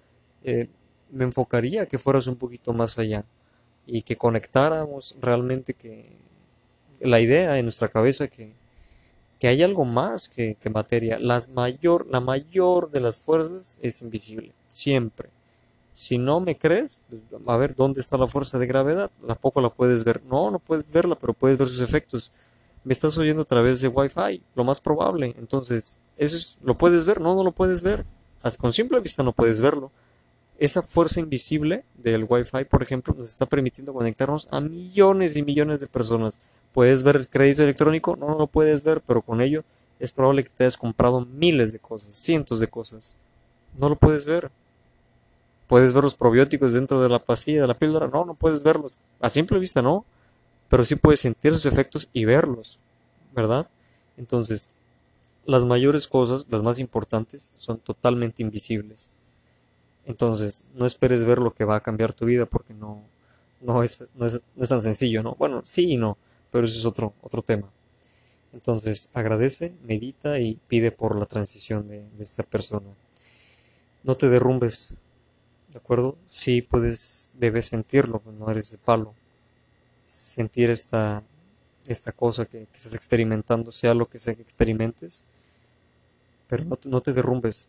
eh, me enfocaría que fueras un poquito más allá y que conectáramos realmente que la idea en nuestra cabeza que, que hay algo más que, que materia. Las mayor, la mayor de las fuerzas es invisible, siempre. Si no me crees, pues, a ver, ¿dónde está la fuerza de gravedad? Tampoco la puedes ver. No, no puedes verla, pero puedes ver sus efectos me estás oyendo a través de Wi-Fi, lo más probable. Entonces, eso es, ¿lo puedes ver? No, no lo puedes ver. Con simple vista no puedes verlo. Esa fuerza invisible del Wi-Fi, por ejemplo, nos está permitiendo conectarnos a millones y millones de personas. ¿Puedes ver el crédito electrónico? No, no lo puedes ver, pero con ello es probable que te hayas comprado miles de cosas, cientos de cosas. No lo puedes ver. ¿Puedes ver los probióticos dentro de la pastilla, de la píldora? No, no puedes verlos. A simple vista no pero sí puedes sentir sus efectos y verlos, ¿verdad? Entonces, las mayores cosas, las más importantes, son totalmente invisibles. Entonces, no esperes ver lo que va a cambiar tu vida porque no, no, es, no, es, tan sencillo, ¿no? Bueno, sí y no, pero eso es otro, otro tema. Entonces, agradece, medita y pide por la transición de, de esta persona. No te derrumbes, ¿de acuerdo? Sí puedes, debes sentirlo, no eres de palo sentir esta, esta cosa que, estás experimentando, sea lo que sea que experimentes, pero no te, no te derrumbes.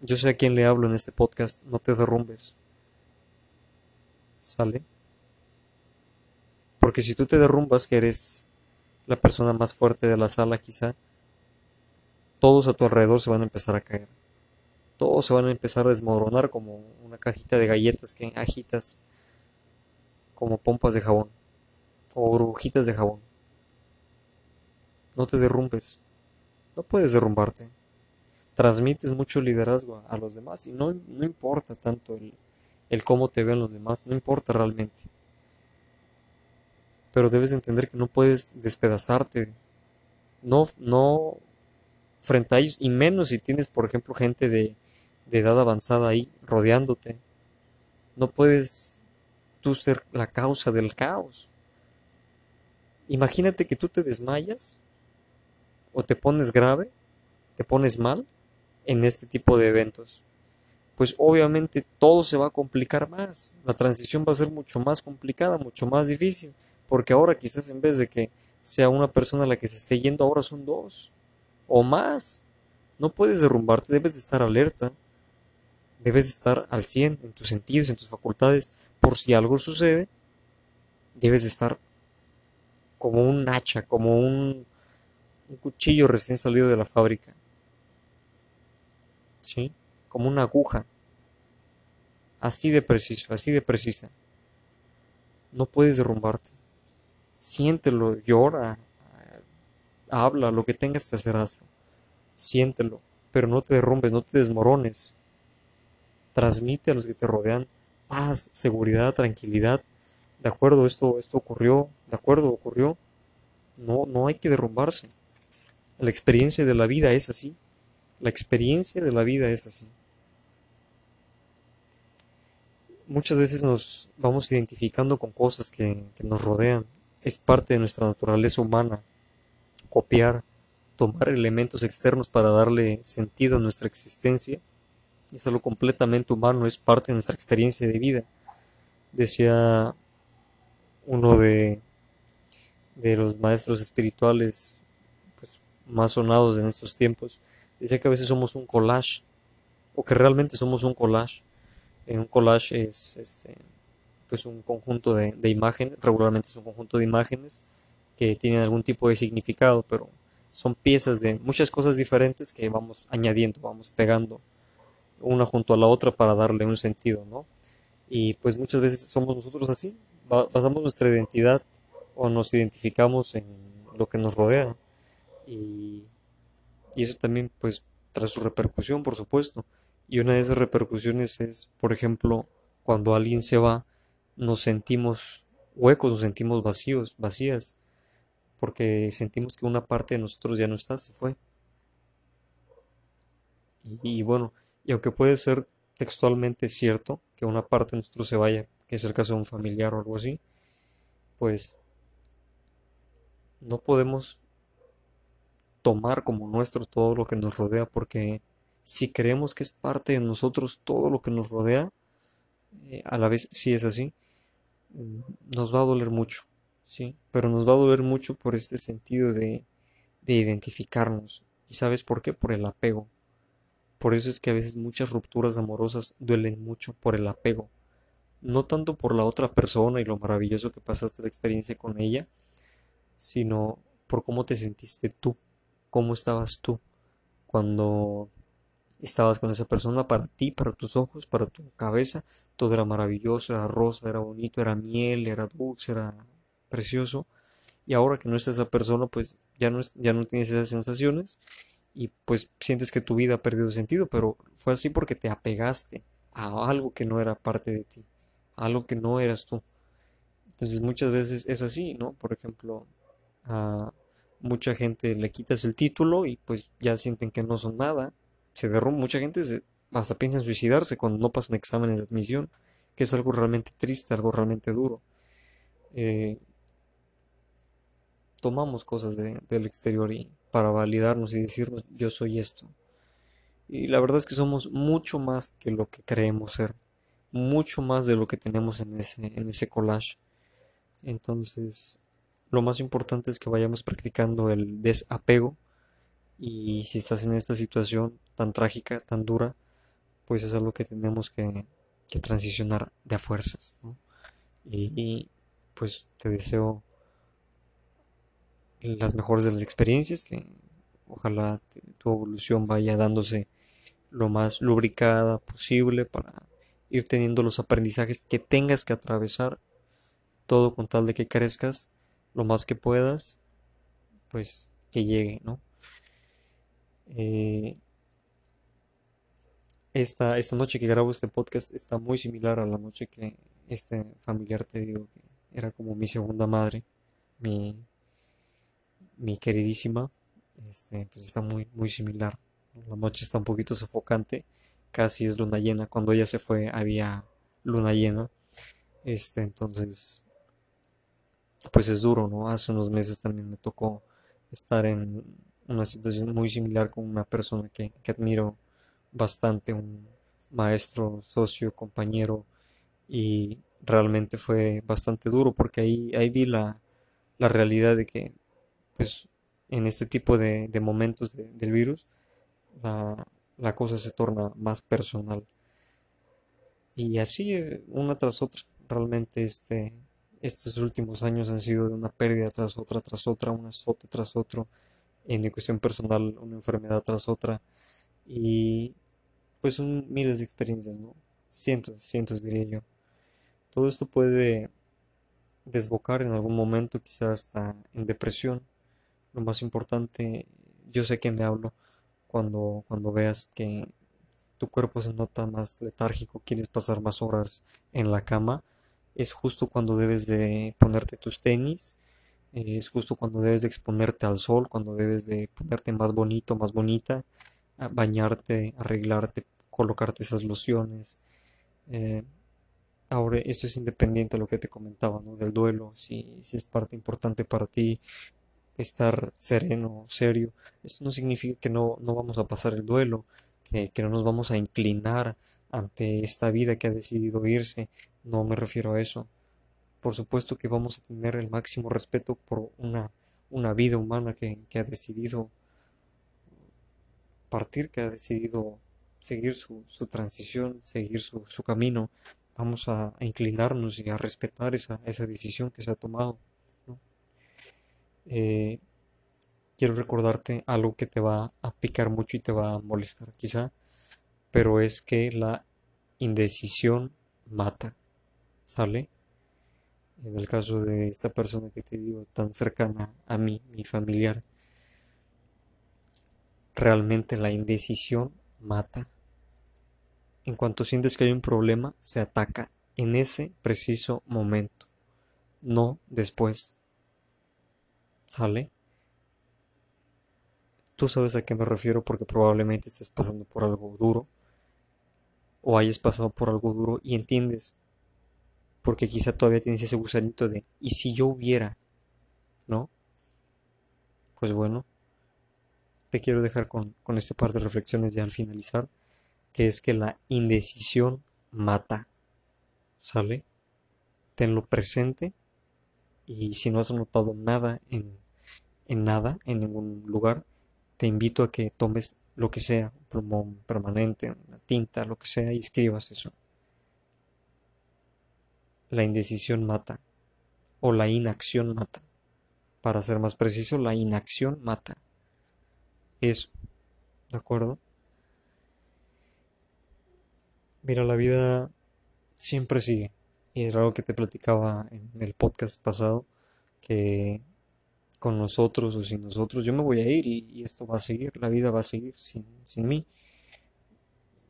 Yo sé a quién le hablo en este podcast, no te derrumbes. ¿Sale? Porque si tú te derrumbas, que eres la persona más fuerte de la sala quizá, todos a tu alrededor se van a empezar a caer. Todos se van a empezar a desmoronar como una cajita de galletas que agitas como pompas de jabón o burbujitas de jabón. No te derrumbes. No puedes derrumbarte. Transmites mucho liderazgo a, los demás y no, no importa tanto el, el, cómo te ven los demás, no importa realmente. Pero debes entender que no puedes despedazarte. No, no frente a ellos, y menos si tienes, por ejemplo, gente de, de edad avanzada ahí rodeándote. No puedes tú ser la causa del caos. Imagínate que tú te desmayas o te pones grave, te pones mal en este tipo de eventos. Pues obviamente todo se va a complicar más. La transición va a ser mucho más complicada, mucho más difícil. Porque ahora quizás en vez de que sea una persona la que se esté yendo, ahora son dos o más. No puedes derrumbarte, debes de estar alerta. Debes de estar al 100 en tus sentidos, en tus facultades. Por si algo sucede, debes de estar como un hacha, como un, cuchillo recién salido de la fábrica. ¿Sí? Como una aguja. Así de preciso, así de precisa. No puedes derrumbarte. Siéntelo, llora, habla, lo que tengas que hacer, hazlo. Siéntelo, pero no te derrumbes, no te desmorones. Transmite a los que te rodean paz, seguridad, tranquilidad de acuerdo, esto, esto ocurrió, de acuerdo, ocurrió. No, no hay que derrumbarse. La experiencia de la vida es así. La experiencia de la vida es así. Muchas veces nos vamos identificando con cosas que, que nos rodean. Es parte de nuestra naturaleza humana copiar, tomar elementos externos para darle sentido a nuestra existencia. Es algo completamente humano, es parte de nuestra experiencia de vida. Decía uno de, de los maestros espirituales pues, más sonados en estos tiempos, decía que a veces somos un collage, o que realmente somos un collage. un collage es este, pues un conjunto de, de imágenes, regularmente es un conjunto de imágenes que tienen algún tipo de significado, pero son piezas de muchas cosas diferentes que vamos añadiendo, vamos pegando una junto a la otra para darle un sentido, ¿no? Y pues muchas veces somos nosotros así, basamos nuestra identidad o nos identificamos en lo que nos rodea. Y, y eso también pues trae su repercusión, por supuesto. Y una de esas repercusiones es, por ejemplo, cuando alguien se va, nos sentimos huecos, nos sentimos vacíos, vacías, porque sentimos que una parte de nosotros ya no está, se fue. Y, y bueno, y aunque puede ser textualmente cierto que una parte de nosotros se vaya, que es el caso de un familiar o algo así, pues no podemos tomar como nuestro todo lo que nos rodea, porque si creemos que es parte de nosotros todo lo que nos rodea, eh, a la vez si es así, nos va a doler mucho, ¿sí? Pero nos va a doler mucho por este sentido de, de identificarnos. ¿Y sabes por qué? Por el apego. Por eso es que a veces muchas rupturas amorosas duelen mucho por el apego no tanto por la otra persona y lo maravilloso que pasaste la experiencia con ella, sino por cómo te sentiste tú, cómo estabas tú cuando estabas con esa persona para ti, para tus ojos, para tu cabeza, todo era maravilloso, era rosa, era bonito, era miel, era dulce, era precioso. Y ahora que no está esa persona, pues ya no, ya no tienes esas sensaciones y pues sientes que tu vida ha perdido sentido, pero fue así porque te apegaste a algo que no era parte de ti algo que no eras tú. Entonces muchas veces es así, ¿no? Por ejemplo, a mucha gente le quitas el título y pues ya sienten que no son nada. Se derrumba, mucha gente hasta piensa en suicidarse cuando no pasan exámenes de admisión, que es algo realmente triste, algo realmente duro. Eh, tomamos cosas del exterior y para validarnos y decirnos yo soy esto. Y la verdad es que somos mucho más que lo que creemos ser mucho más de lo que tenemos en ese, en ese collage. Entonces, lo más importante es que vayamos practicando el desapego y si estás en esta situación tan trágica, tan dura, pues es algo que tenemos que, transicionar de a fuerzas. Y, pues te deseo las mejores de las experiencias, que ojalá tu evolución vaya dándose lo más lubricada posible para ir teniendo los aprendizajes que tengas que atravesar, todo con tal de que crezcas lo más que puedas, pues que llegue, ¿no? Eh, esta, esta noche que grabo este podcast está muy similar a la noche que este familiar te digo que era como mi segunda madre, mi, mi queridísima, este, pues está muy, muy similar. La noche está un poquito sofocante casi es luna llena. Cuando ella se fue había luna llena. Este, entonces, pues es duro, ¿no? Hace unos meses también me tocó estar en una situación muy similar con una persona que, admiro bastante, un maestro, socio, compañero, y realmente fue bastante duro porque ahí, ahí vi la, la realidad de que, pues, en este tipo de, de momentos del virus, la, la cosa se torna más personal. Y así eh, una tras otra. Realmente este, estos últimos años han sido de una pérdida tras otra, tras otra, un azote tras otro. En cuestión personal, una enfermedad tras otra. Y pues son miles de experiencias, ¿no? Cientos, cientos diría yo. Todo esto puede desbocar en algún momento, quizás hasta en depresión. Lo más importante, yo sé quién le hablo cuando, cuando veas que tu cuerpo se nota más letárgico, quieres pasar más horas en la cama, es justo cuando debes de ponerte tus tenis, eh, es justo cuando debes de exponerte al sol, cuando debes de ponerte más bonito, más bonita, bañarte, arreglarte, colocarte esas lociones. Eh, ahora, esto es independiente de lo que te comentaba, ¿no? Del duelo, si, si es parte importante para ti estar sereno, serio. Esto no significa que no, no vamos a pasar el duelo, que, que no nos vamos a inclinar ante esta vida que ha decidido irse. No me refiero a eso. Por supuesto que vamos a tener el máximo respeto por una, una vida humana que, que ha decidido partir, que ha decidido seguir su, su transición, seguir su, su camino. Vamos a, inclinarnos y a respetar esa, esa decisión que se ha tomado. Eh, quiero recordarte algo que te va a picar mucho y te va a molestar quizá, pero es que la indecisión mata, ¿sale? En el caso de esta persona que te digo tan cercana a mí, mi familiar, realmente la indecisión mata. En cuanto sientes que hay un problema, se ataca en ese preciso momento, no después. ¿Sale? Tú sabes a qué me refiero porque probablemente estés pasando por algo duro o hayas pasado por algo duro y entiendes porque quizá todavía tienes ese gusanito de ¿y si yo hubiera? ¿No? Pues bueno, te quiero dejar con, con este par de reflexiones ya al finalizar, que es que la indecisión mata. ¿Sale? Tenlo presente y si no has anotado nada en, en nada, en ningún lugar, te invito a que tomes lo que sea, un plumón permanente, una tinta, lo que sea, y escribas eso. La indecisión mata, o la inacción mata. Para ser más preciso, la inacción mata. Eso, ¿de acuerdo? Mira, la vida siempre sigue. Y es algo que te platicaba en el podcast pasado, que con nosotros o sin nosotros, yo me voy a ir y, esto va a seguir, la vida va a seguir sin, sin mí.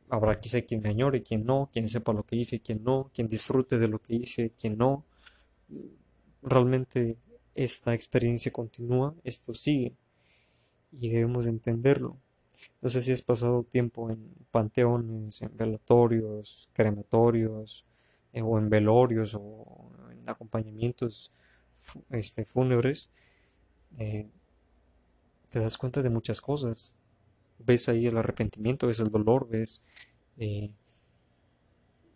Habrá quizá quien me añore, quien no, quien sepa lo que hice, quien no, quien disfrute de lo que hice, quien no. Realmente esta experiencia continúa, esto sigue y debemos entenderlo. No sé si has pasado tiempo en panteones, en velatorios, crematorios, eh, o en velorios o en acompañamientos este, fúnebres eh, te das cuenta de muchas cosas. Ves ahí el arrepentimiento, ves el dolor, ves, eh,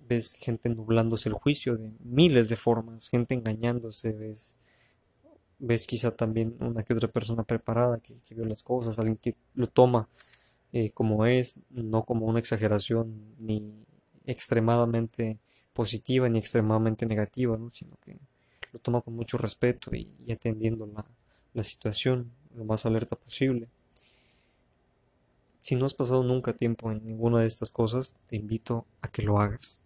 ves gente nublándose el juicio de miles de formas, gente engañándose, ves, ves quizá también una que otra persona preparada que, vio las cosas, alguien que lo toma como es, no como una exageración ni extremadamente positiva ni extremadamente negativa, ¿no? sino que lo toma con mucho respeto y, atendiendo la, la situación lo más alerta posible. Si no has pasado nunca tiempo en ninguna de estas cosas, te invito a que lo hagas,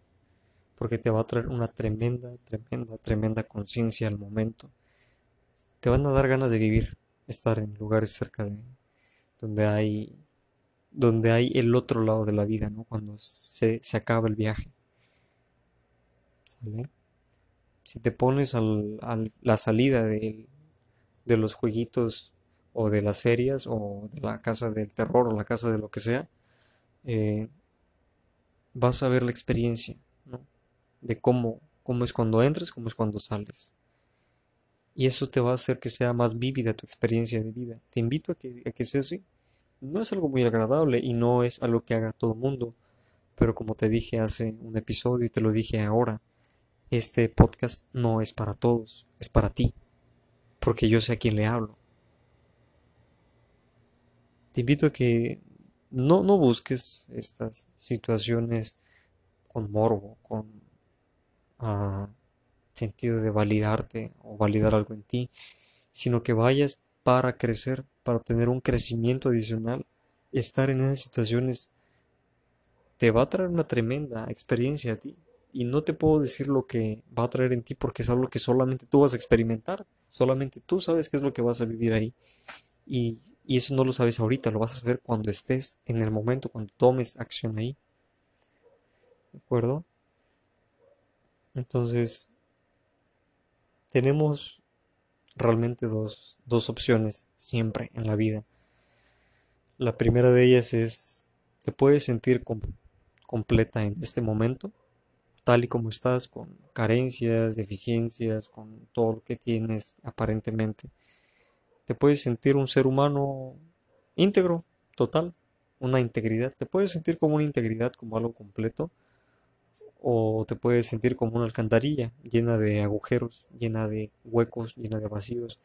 porque te va a traer una tremenda, tremenda, tremenda conciencia al momento. Te van a dar ganas de vivir, estar en lugares cerca de donde hay donde hay el otro lado de la vida, ¿no? Cuando se, se acaba el viaje. Si te pones a la salida de los jueguitos o de las ferias o de la casa del terror o la casa de lo que sea, eh, vas a ver la experiencia ¿no? de cómo, cómo es cuando entres, cómo es cuando sales. Y eso te va a hacer que sea más vívida tu experiencia de vida. Te invito a que, a que sea así. No es algo muy agradable y no es algo que haga todo el mundo. Pero como te dije hace un episodio y te lo dije ahora, este podcast no es para todos, es para ti porque yo sé a quién le hablo. Te invito a que no, no busques estas situaciones con morbo, con uh, sentido de validarte o validar algo en ti, sino que vayas para crecer, para obtener un crecimiento adicional. Estar en esas situaciones te va a traer una tremenda experiencia a ti. Y no te puedo decir lo que va a traer en ti porque es algo que solamente tú vas a experimentar. Solamente tú sabes qué es lo que vas a vivir ahí. Y, eso no lo sabes ahorita, lo vas a saber cuando estés en el momento, cuando tomes acción ahí. ¿De acuerdo? Entonces, tenemos realmente dos, dos opciones siempre en la vida. La primera de ellas es, te puedes sentir completa en este momento, tal y como estás, con carencias, deficiencias, con todo lo que tienes aparentemente. Te puedes sentir un ser humano íntegro, total, una integridad. Te puedes sentir como una integridad, como algo completo, o te puedes sentir como una alcantarilla llena de agujeros, llena de huecos, llena de vacíos.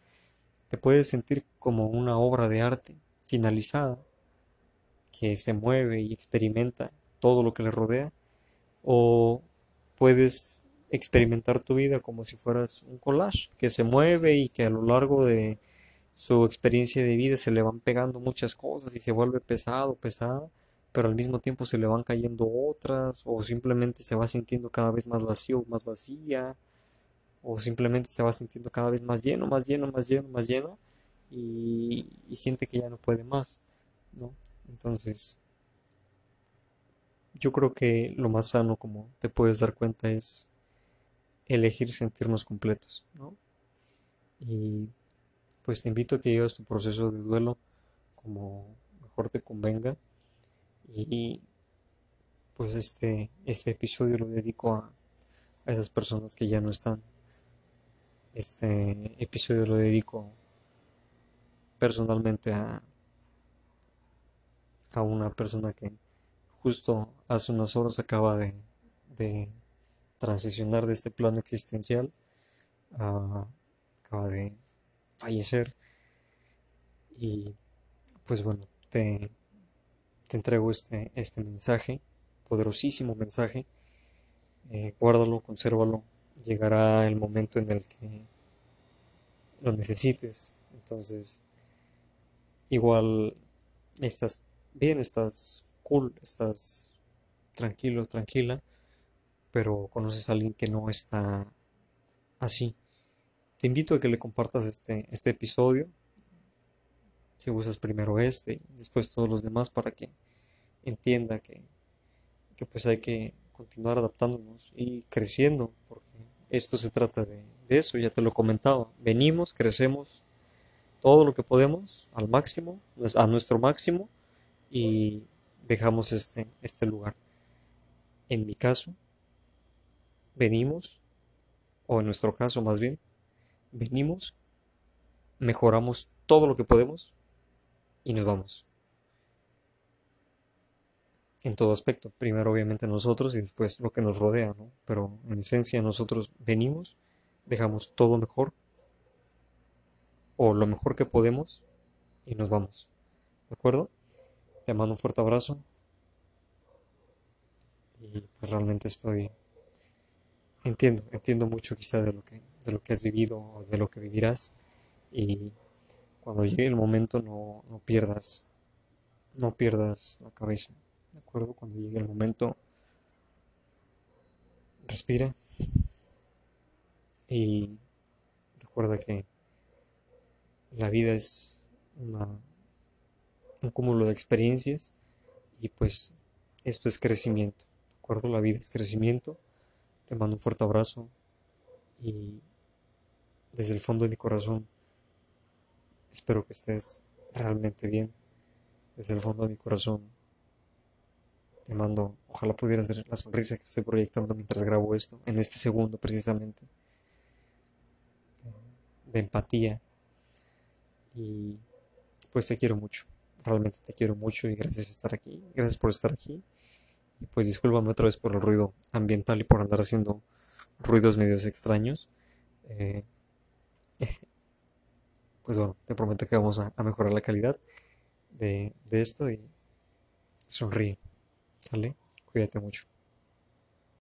Te puedes sentir como una obra de arte finalizada que se mueve y experimenta todo lo que le rodea, o puedes experimentar tu vida como si fueras un collage que se mueve y que a lo largo de su experiencia de vida se le van pegando muchas cosas y se vuelve pesado, pesado pero al mismo tiempo se le van cayendo otras, o simplemente se va sintiendo cada vez más vacío, más vacía, o simplemente se va sintiendo cada vez más lleno, más lleno, más lleno, más lleno, y, siente que ya no puede más, ¿no? Entonces, yo creo que lo más sano, como te puedes dar cuenta, es elegir sentirnos completos, ¿no? Y pues te invito a que lleves tu proceso de duelo como mejor te convenga y pues este, este episodio lo dedico a, a esas personas que ya no están. Este episodio lo dedico personalmente a, a una persona que justo hace unas horas acaba de, de transicionar de este plano existencial, acaba de fallecer y pues bueno, te, te entrego este, este mensaje, poderosísimo mensaje. Eh, guárdalo, consérvalo. Llegará el momento en el que lo necesites. Entonces, igual estás bien, estás cool, estás tranquilo, tranquila, pero conoces a alguien que no está así. Te invito a que le compartas este, este episodio si usas primero este y después todos los demás para que entienda que, pues hay que continuar adaptándonos y creciendo, porque esto se trata de, eso, ya te lo comentaba, venimos, crecemos todo lo que podemos al máximo, a nuestro máximo y dejamos este, este lugar. En mi caso, venimos, o en nuestro caso más bien, venimos, mejoramos todo lo que podemos y nos vamos. En todo aspecto. Primero obviamente nosotros y después lo que nos rodea, ¿no? Pero en esencia nosotros venimos, dejamos todo mejor o lo mejor que podemos y nos vamos. ¿De acuerdo? Te mando un fuerte abrazo. Y pues realmente estoy entiendo, entiendo mucho quizá de lo que de lo que has vivido o de lo que vivirás y cuando llegue el momento no, no pierdas, no pierdas la cabeza, ¿de acuerdo? Cuando llegue el momento, respira y recuerda que la vida es una, un cúmulo de experiencias y pues esto es crecimiento, ¿de acuerdo? La vida es crecimiento. Te mando un fuerte abrazo y desde el fondo de mi corazón Espero que estés realmente bien. Desde el fondo de mi corazón te mando, ojalá pudieras ver la sonrisa que estoy proyectando mientras grabo esto, en este segundo precisamente, de empatía. Y pues te quiero mucho, realmente te quiero mucho y gracias por estar aquí, gracias por estar aquí. Y pues discúlpame otra vez por el ruido ambiental y por andar haciendo ruidos medios extraños. Eh, pues bueno, te prometo que vamos a, mejorar la calidad de, de esto y sonríe, ¿sale? Cuídate mucho.